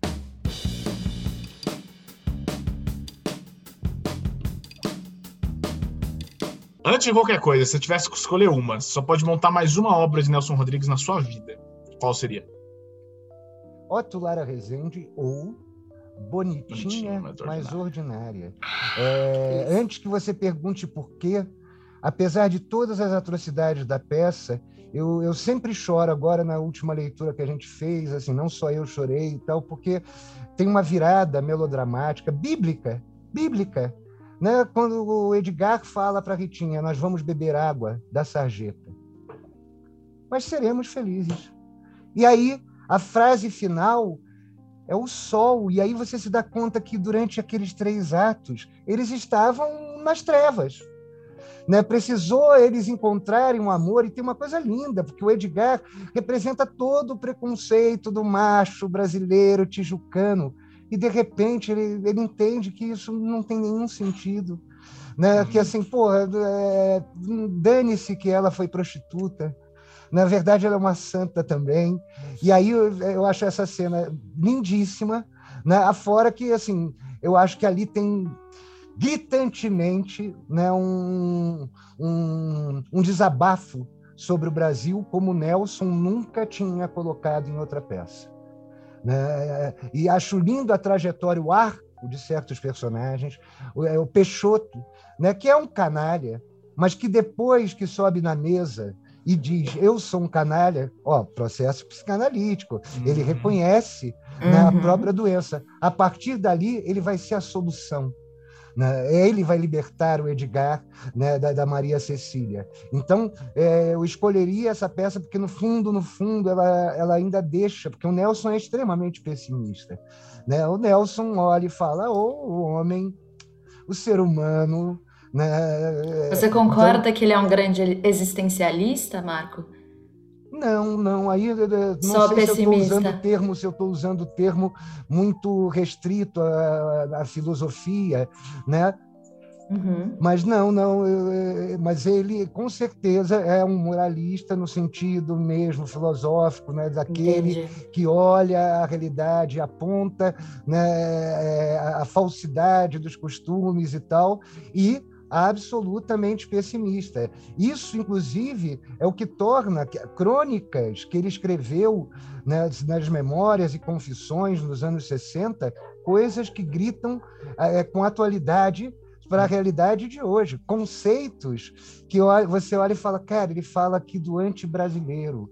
Antes de qualquer coisa, se você tivesse que escolher uma, você só pode montar mais uma obra de Nelson Rodrigues na sua vida. Qual seria? Otto Lara Rezende ou Bonitinha, Bonitinha mais ordinária. É, antes que você pergunte por quê, apesar de todas as atrocidades da peça, eu, eu sempre choro agora na última leitura que a gente fez, assim, não só eu chorei e tal, porque tem uma virada melodramática, bíblica, bíblica, né? Quando o Edgar fala para Ritinha, nós vamos beber água da sarjeta. Mas seremos felizes. E aí, a frase final é o sol. E aí você se dá conta que durante aqueles três atos, eles estavam nas trevas. Né? Precisou eles encontrarem um amor, e tem uma coisa linda, porque o Edgar representa todo o preconceito do macho brasileiro tijucano, e de repente ele, ele entende que isso não tem nenhum sentido. Né? Que uhum. assim, pô, é, dane-se que ela foi prostituta, na verdade, ela é uma santa também. E aí eu, eu acho essa cena lindíssima, né? Afora que, assim, eu acho que ali tem gritantemente né, um, um, um desabafo sobre o Brasil como Nelson nunca tinha colocado em outra peça. Né? E acho lindo a trajetória, o arco de certos personagens, o, é, o Peixoto, né, que é um canalha, mas que depois que sobe na mesa e diz eu sou um canalha, ó, processo psicanalítico, uhum. ele reconhece uhum. né, a uhum. própria doença. A partir dali, ele vai ser a solução. Né? Ele vai libertar o Edgar né, da, da, Maria Cecília. Então, é, eu escolheria essa peça porque, no fundo, no fundo, ela, ela ainda deixa, porque o Nelson é extremamente pessimista. Né? O Nelson olha e fala: oh, o homem, o ser humano, né? Você concorda então, que ele é um grande existencialista, Marco? Não, não. Aí eh, eh, não Só sei pessimista. se eu estou usando o termo, se eu estou usando o termo muito restrito à, à filosofia, né? Uhum. Mas não, não. Eu, mas ele com certeza é um moralista no sentido mesmo filosófico, né? Daquele Entendi. que olha a realidade, aponta né, a falsidade dos costumes e tal, e absolutamente pessimista. Isso, inclusive, é o que torna crônicas que ele escreveu nas, nas memórias e confissões nos anos 60 coisas que gritam é, com atualidade para a realidade de hoje. Conceitos que você olha e fala, cara, ele fala aqui do anti-brasileiro.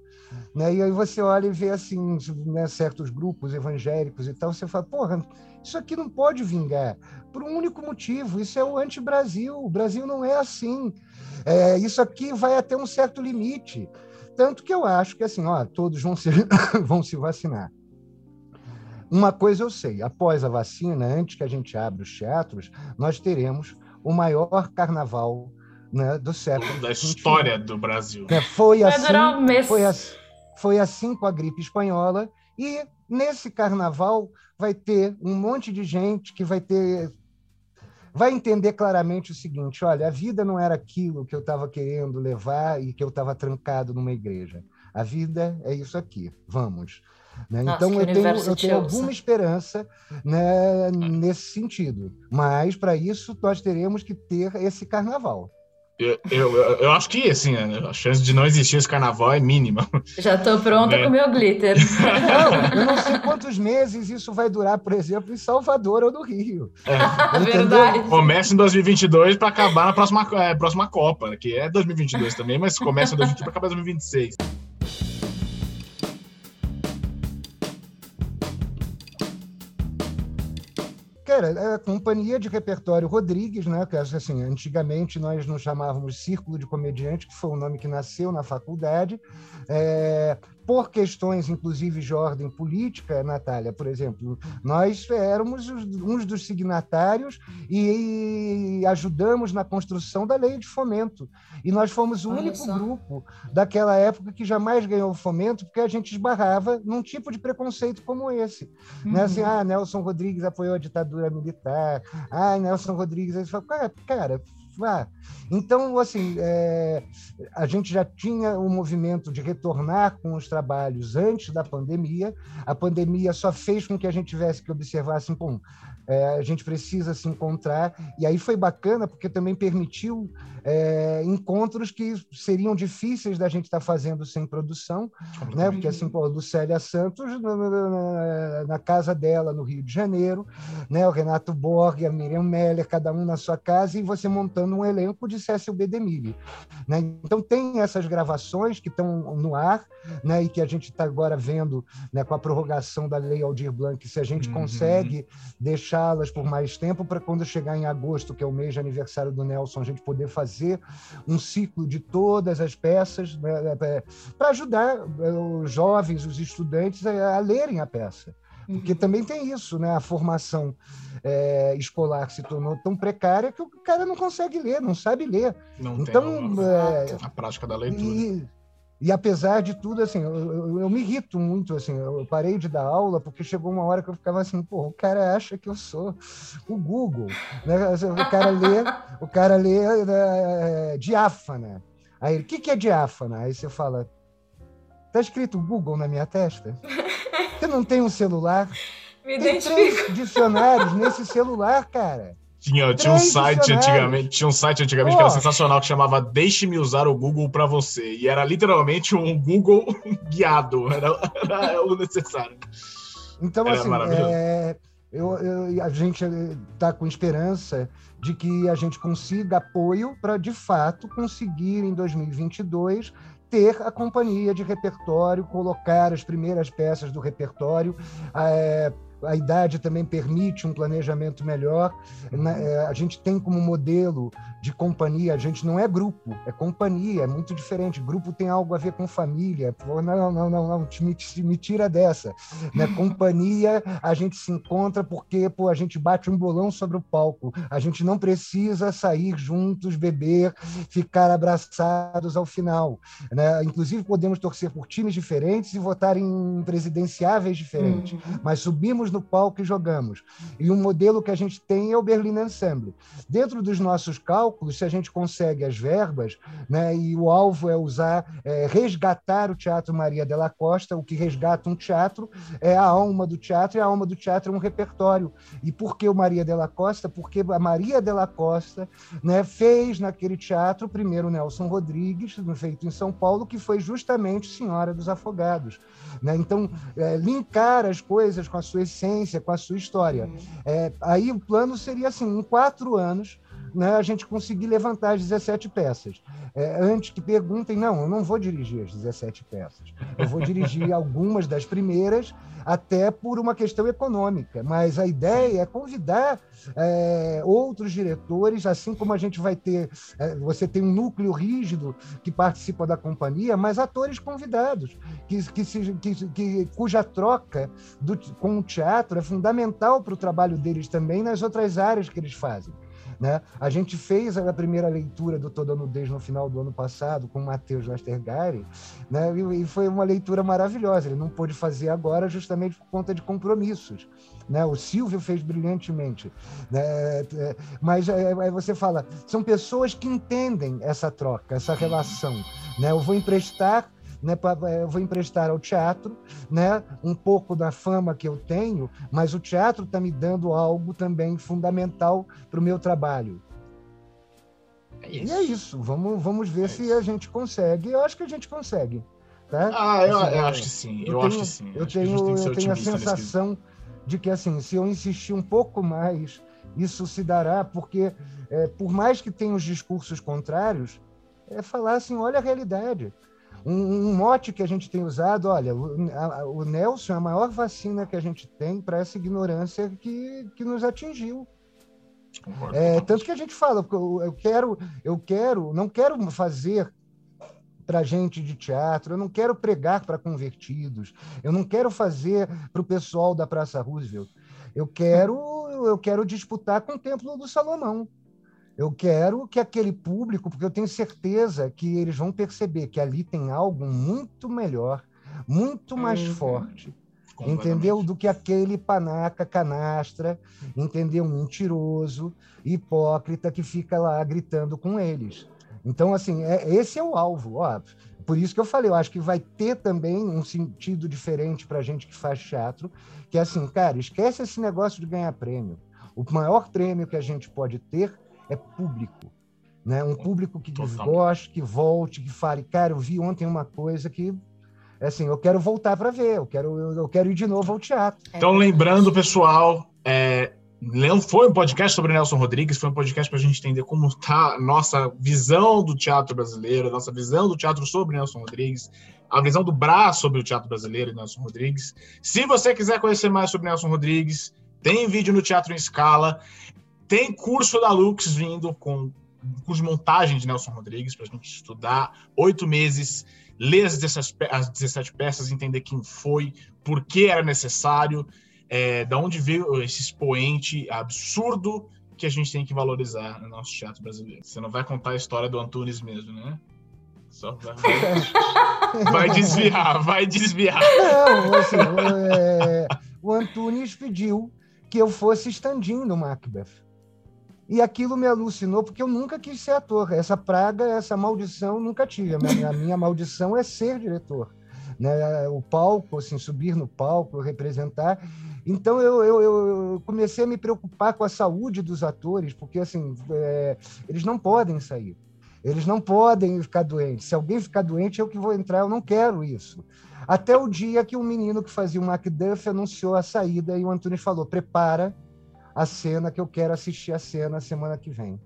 Né? E aí você olha e vê assim, né, certos grupos evangélicos e tal, você fala, porra, isso aqui não pode vingar por um único motivo: isso é o anti-Brasil. O Brasil não é assim. É, isso aqui vai até um certo limite. Tanto que eu acho que assim, ó, todos vão se, *laughs* vão se vacinar. Uma coisa eu sei: após a vacina, antes que a gente abra os teatros, nós teremos o maior carnaval né, do século. Da história do Brasil. É, foi, assim, foi, assim, foi assim com a gripe espanhola. E nesse carnaval vai ter um monte de gente que vai ter vai entender claramente o seguinte: olha, a vida não era aquilo que eu estava querendo levar e que eu estava trancado numa igreja. A vida é isso aqui. Vamos. Né? Nossa, então eu tenho, eu tenho alguma esperança né, nesse sentido. Mas para isso nós teremos que ter esse carnaval. Eu, eu, eu, acho que, assim, a chance de não existir esse carnaval é mínima. Já estou pronta é. com o meu glitter. Não, eu não sei quantos meses isso vai durar, por exemplo, em Salvador ou no Rio. É. Verdade. Começa em 2022 para acabar na próxima, é, próxima Copa, que é 2022 também, mas começa em 2022 para acabar em 2026. Era a Companhia de Repertório Rodrigues, né? Que assim, antigamente nós nos chamávamos Círculo de Comediante, que foi o nome que nasceu na faculdade. É, por questões, inclusive, de ordem política, Natália, por exemplo, nós éramos uns dos signatários e ajudamos na construção da lei de fomento. E nós fomos o Olha único só. grupo daquela época que jamais ganhou fomento, porque a gente esbarrava num tipo de preconceito como esse. Uhum. Né? Assim, ah, Nelson Rodrigues apoiou a ditadura militar. Ah, Nelson Rodrigues. Aí fala, cara, cara ah, então, assim, é, a gente já tinha o um movimento de retornar com os trabalhos antes da pandemia. A pandemia só fez com que a gente tivesse que observar assim, bom, é, a gente precisa se encontrar. E aí foi bacana, porque também permitiu é, encontros que seriam difíceis da gente estar tá fazendo sem produção, né? Porque assim, pô, Lucélia Santos na, na, na, casa dela no Rio de Janeiro, né? O Renato Borg, a Miriam Meller, cada um na sua casa e você montando um elenco de Cécil B. DeMille, né? Então tem essas gravações que estão no ar, né? E que a gente está agora vendo, né? Com a prorrogação da Lei Aldir Blanc, se a gente uhum. consegue deixá-las por mais tempo para quando chegar em agosto, que é o mês de aniversário do Nelson, a gente poder fazer um ciclo de todas as peças né, né é, para ajudar é, os jovens, os estudantes a, a lerem a peça. Porque uhum. também tem isso, né? A formação é, escolar se tornou tão precária que o cara não consegue ler, não sabe ler. Não então, tem é, a prática da leitura. E, e apesar de tudo, assim, eu, eu, eu, me irrito muito, assim, eu parei de dar aula porque chegou uma hora que eu ficava assim, pô, o cara acha que eu sou o Google, né? Assim, o cara lê, o cara lê é, diáfana. Aí, o que, que é diáfana? Aí você fala, tá escrito Google na minha testa? Você não tem um celular? *laughs* Me tem três dicionários nesse celular, cara. Tinha, tinha um site antigamente, tinha um site antigamente oh. que era sensacional que chamava Deixe-me usar o Google para você. E era literalmente um Google *laughs* guiado, era, era o necessário. Então, era assim, é, eu, eu, a gente está com esperança de que a gente consiga apoio para, de fato, conseguir em 2022 ter a companhia de repertório, colocar as primeiras peças do repertório. É, a idade também permite um planejamento melhor. Né, é, a gente tem como modelo de companhia, a gente não é grupo, é companhia, é muito diferente. Grupo tem algo a ver com família. Pô, não, não, não, não, me, me tira dessa. Né? *laughs* Companhia, a gente se encontra porque pô, a gente bate um bolão sobre o palco. A gente não precisa sair juntos, beber, ficar abraçados ao final. Né? Inclusive, podemos torcer por times diferentes e votar em presidenciáveis diferentes, uhum. mas subimos no palco e jogamos. E um modelo que a gente tem é o Berlin Ensemble. Dentro dos nossos cálculos, se a gente consegue as verbas, né, e o alvo é usar, é, resgatar o Teatro Maria della Costa, o que resgata um teatro é a alma do teatro, e a alma do teatro é um repertório. E por que o Maria della Costa? Porque a Maria della Costa né, fez naquele teatro primeiro Nelson Rodrigues, feito em São Paulo, que foi justamente Senhora dos Afogados. Né? Então, é, linkar as coisas com a sua essência, com a sua história. Uhum. É, aí o plano seria assim, em quatro anos, né, a gente conseguir levantar as 17 peças. É, antes que perguntem, não, eu não vou dirigir as 17 peças. Eu vou dirigir *laughs* algumas das primeiras, até por uma questão econômica. Mas a ideia é convidar é, outros diretores, assim como a gente vai ter, é, você tem um núcleo rígido que participa da companhia, mas atores convidados, que, que, se, que, que cuja troca do, com o teatro é fundamental para o trabalho deles também nas outras áreas que eles fazem. Né? A gente fez a primeira leitura do Toda Nudez no final do ano passado com o Matheus Westergaard, né? e foi uma leitura maravilhosa. Ele não pôde fazer agora justamente por conta de compromissos. Né? O Silvio fez brilhantemente. Né? É, mas é, aí você fala, são pessoas que entendem essa troca, essa relação. Né? Eu vou emprestar né, eu vou emprestar ao teatro né, um pouco da fama que eu tenho, mas o teatro está me dando algo também fundamental para o meu trabalho. É e é isso. Vamos, vamos ver é se isso. a gente consegue. Eu acho que a gente consegue. Tá? Ah, eu, assim, eu acho que sim. Eu, eu tenho, acho que sim. Eu tenho, eu tenho a sensação de que, assim, se eu insistir um pouco mais, isso se dará, porque, é, por mais que tenha os discursos contrários, é falar assim: olha a realidade. Um, um, mote que a gente tem usado, olha, o, a, o Nelson é a maior vacina que a gente tem para essa ignorância que, que nos atingiu. É, tanto que a gente fala, eu, eu quero, eu quero, não quero fazer para gente de teatro, eu não quero pregar para convertidos, eu não quero fazer para o pessoal da Praça Roosevelt, eu quero, eu quero disputar com o Templo do Salomão. Eu quero que aquele público, porque eu tenho certeza que eles vão perceber que ali tem algo muito melhor, muito mais uhum. forte, entendeu? Do que aquele panaca canastra, entendeu? Mentiroso, hipócrita que fica lá gritando com eles. Então, assim, é, esse é o alvo. Ó, por isso que eu falei, eu acho que vai ter também um sentido diferente para a gente que faz teatro, que é assim, cara, esquece esse negócio de ganhar prêmio. O maior prêmio que a gente pode ter é público. Né? Um público que goste, que volte, que fale, cara, eu vi ontem uma coisa que é assim, eu quero voltar para ver, eu quero, eu, quero ir de novo ao teatro. Então, lembrando, pessoal, é, não foi um podcast sobre Nelson Rodrigues, foi um podcast para a gente entender como está a nossa visão do teatro brasileiro, a nossa visão do teatro sobre Nelson Rodrigues, a visão do braço sobre o teatro brasileiro e Nelson Rodrigues. Se você quiser conhecer mais sobre Nelson Rodrigues, tem vídeo no Teatro em Escala. Tem curso da Lux vindo com curso de montagem de Nelson Rodrigues para a gente estudar oito meses, ler as 17, as 17 peças, entender quem foi, por que era necessário, é, da onde veio esse expoente absurdo que a gente tem que valorizar no nosso teatro brasileiro. Você não vai contar a história do Antunes mesmo, né? Só vai, *laughs* vai desviar, vai desviar. Não, assim, é, o Antunes pediu que eu fosse stand-in no Macbeth. E aquilo me alucinou, porque eu nunca quis ser ator. Essa praga, essa maldição, nunca tive. A minha, a minha maldição é ser diretor. Né? O palco, assim, subir no palco, representar. Então eu, eu, eu, comecei a me preocupar com a saúde dos atores, porque assim é, eles não podem sair, eles não podem ficar doentes. Se alguém ficar doente, eu que vou entrar, eu não quero isso. Até o dia que um menino que fazia o Macduff anunciou a saída e o Antunes falou: prepara a cena que eu quero assistir a cena semana que vem.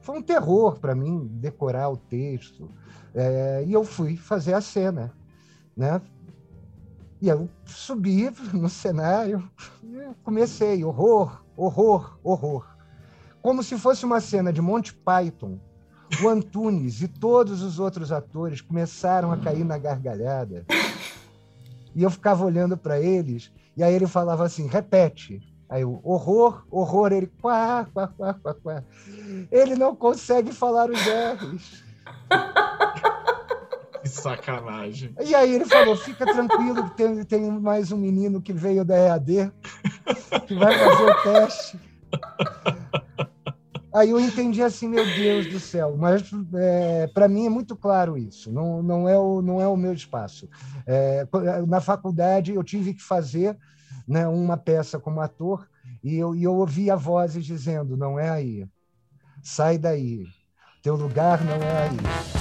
Foi um terror para mim decorar o texto. É, e eu fui fazer a cena. Né? E eu subi *laughs* no cenário, comecei, horror, horror, horror. Como se fosse uma cena de Monty Python. O Antunes e todos os outros atores começaram a cair na gargalhada. E eu ficava olhando para eles, e aí ele falava assim: repete. Aí o horror, horror, ele quá, quá, quá, quá, quá. Ele não consegue falar os R's. *laughs* Que sacanagem. E aí ele falou: fica tranquilo, que tem, tem mais um menino que veio da EAD, que vai fazer o teste. Aí eu entendi assim, meu Deus do céu, mas é, para mim é muito claro isso, não, não, é, o, não é o meu espaço. É, na faculdade eu tive que fazer né, uma peça como ator, e eu, e eu ouvia vozes dizendo: não é aí, sai daí, teu lugar não é aí.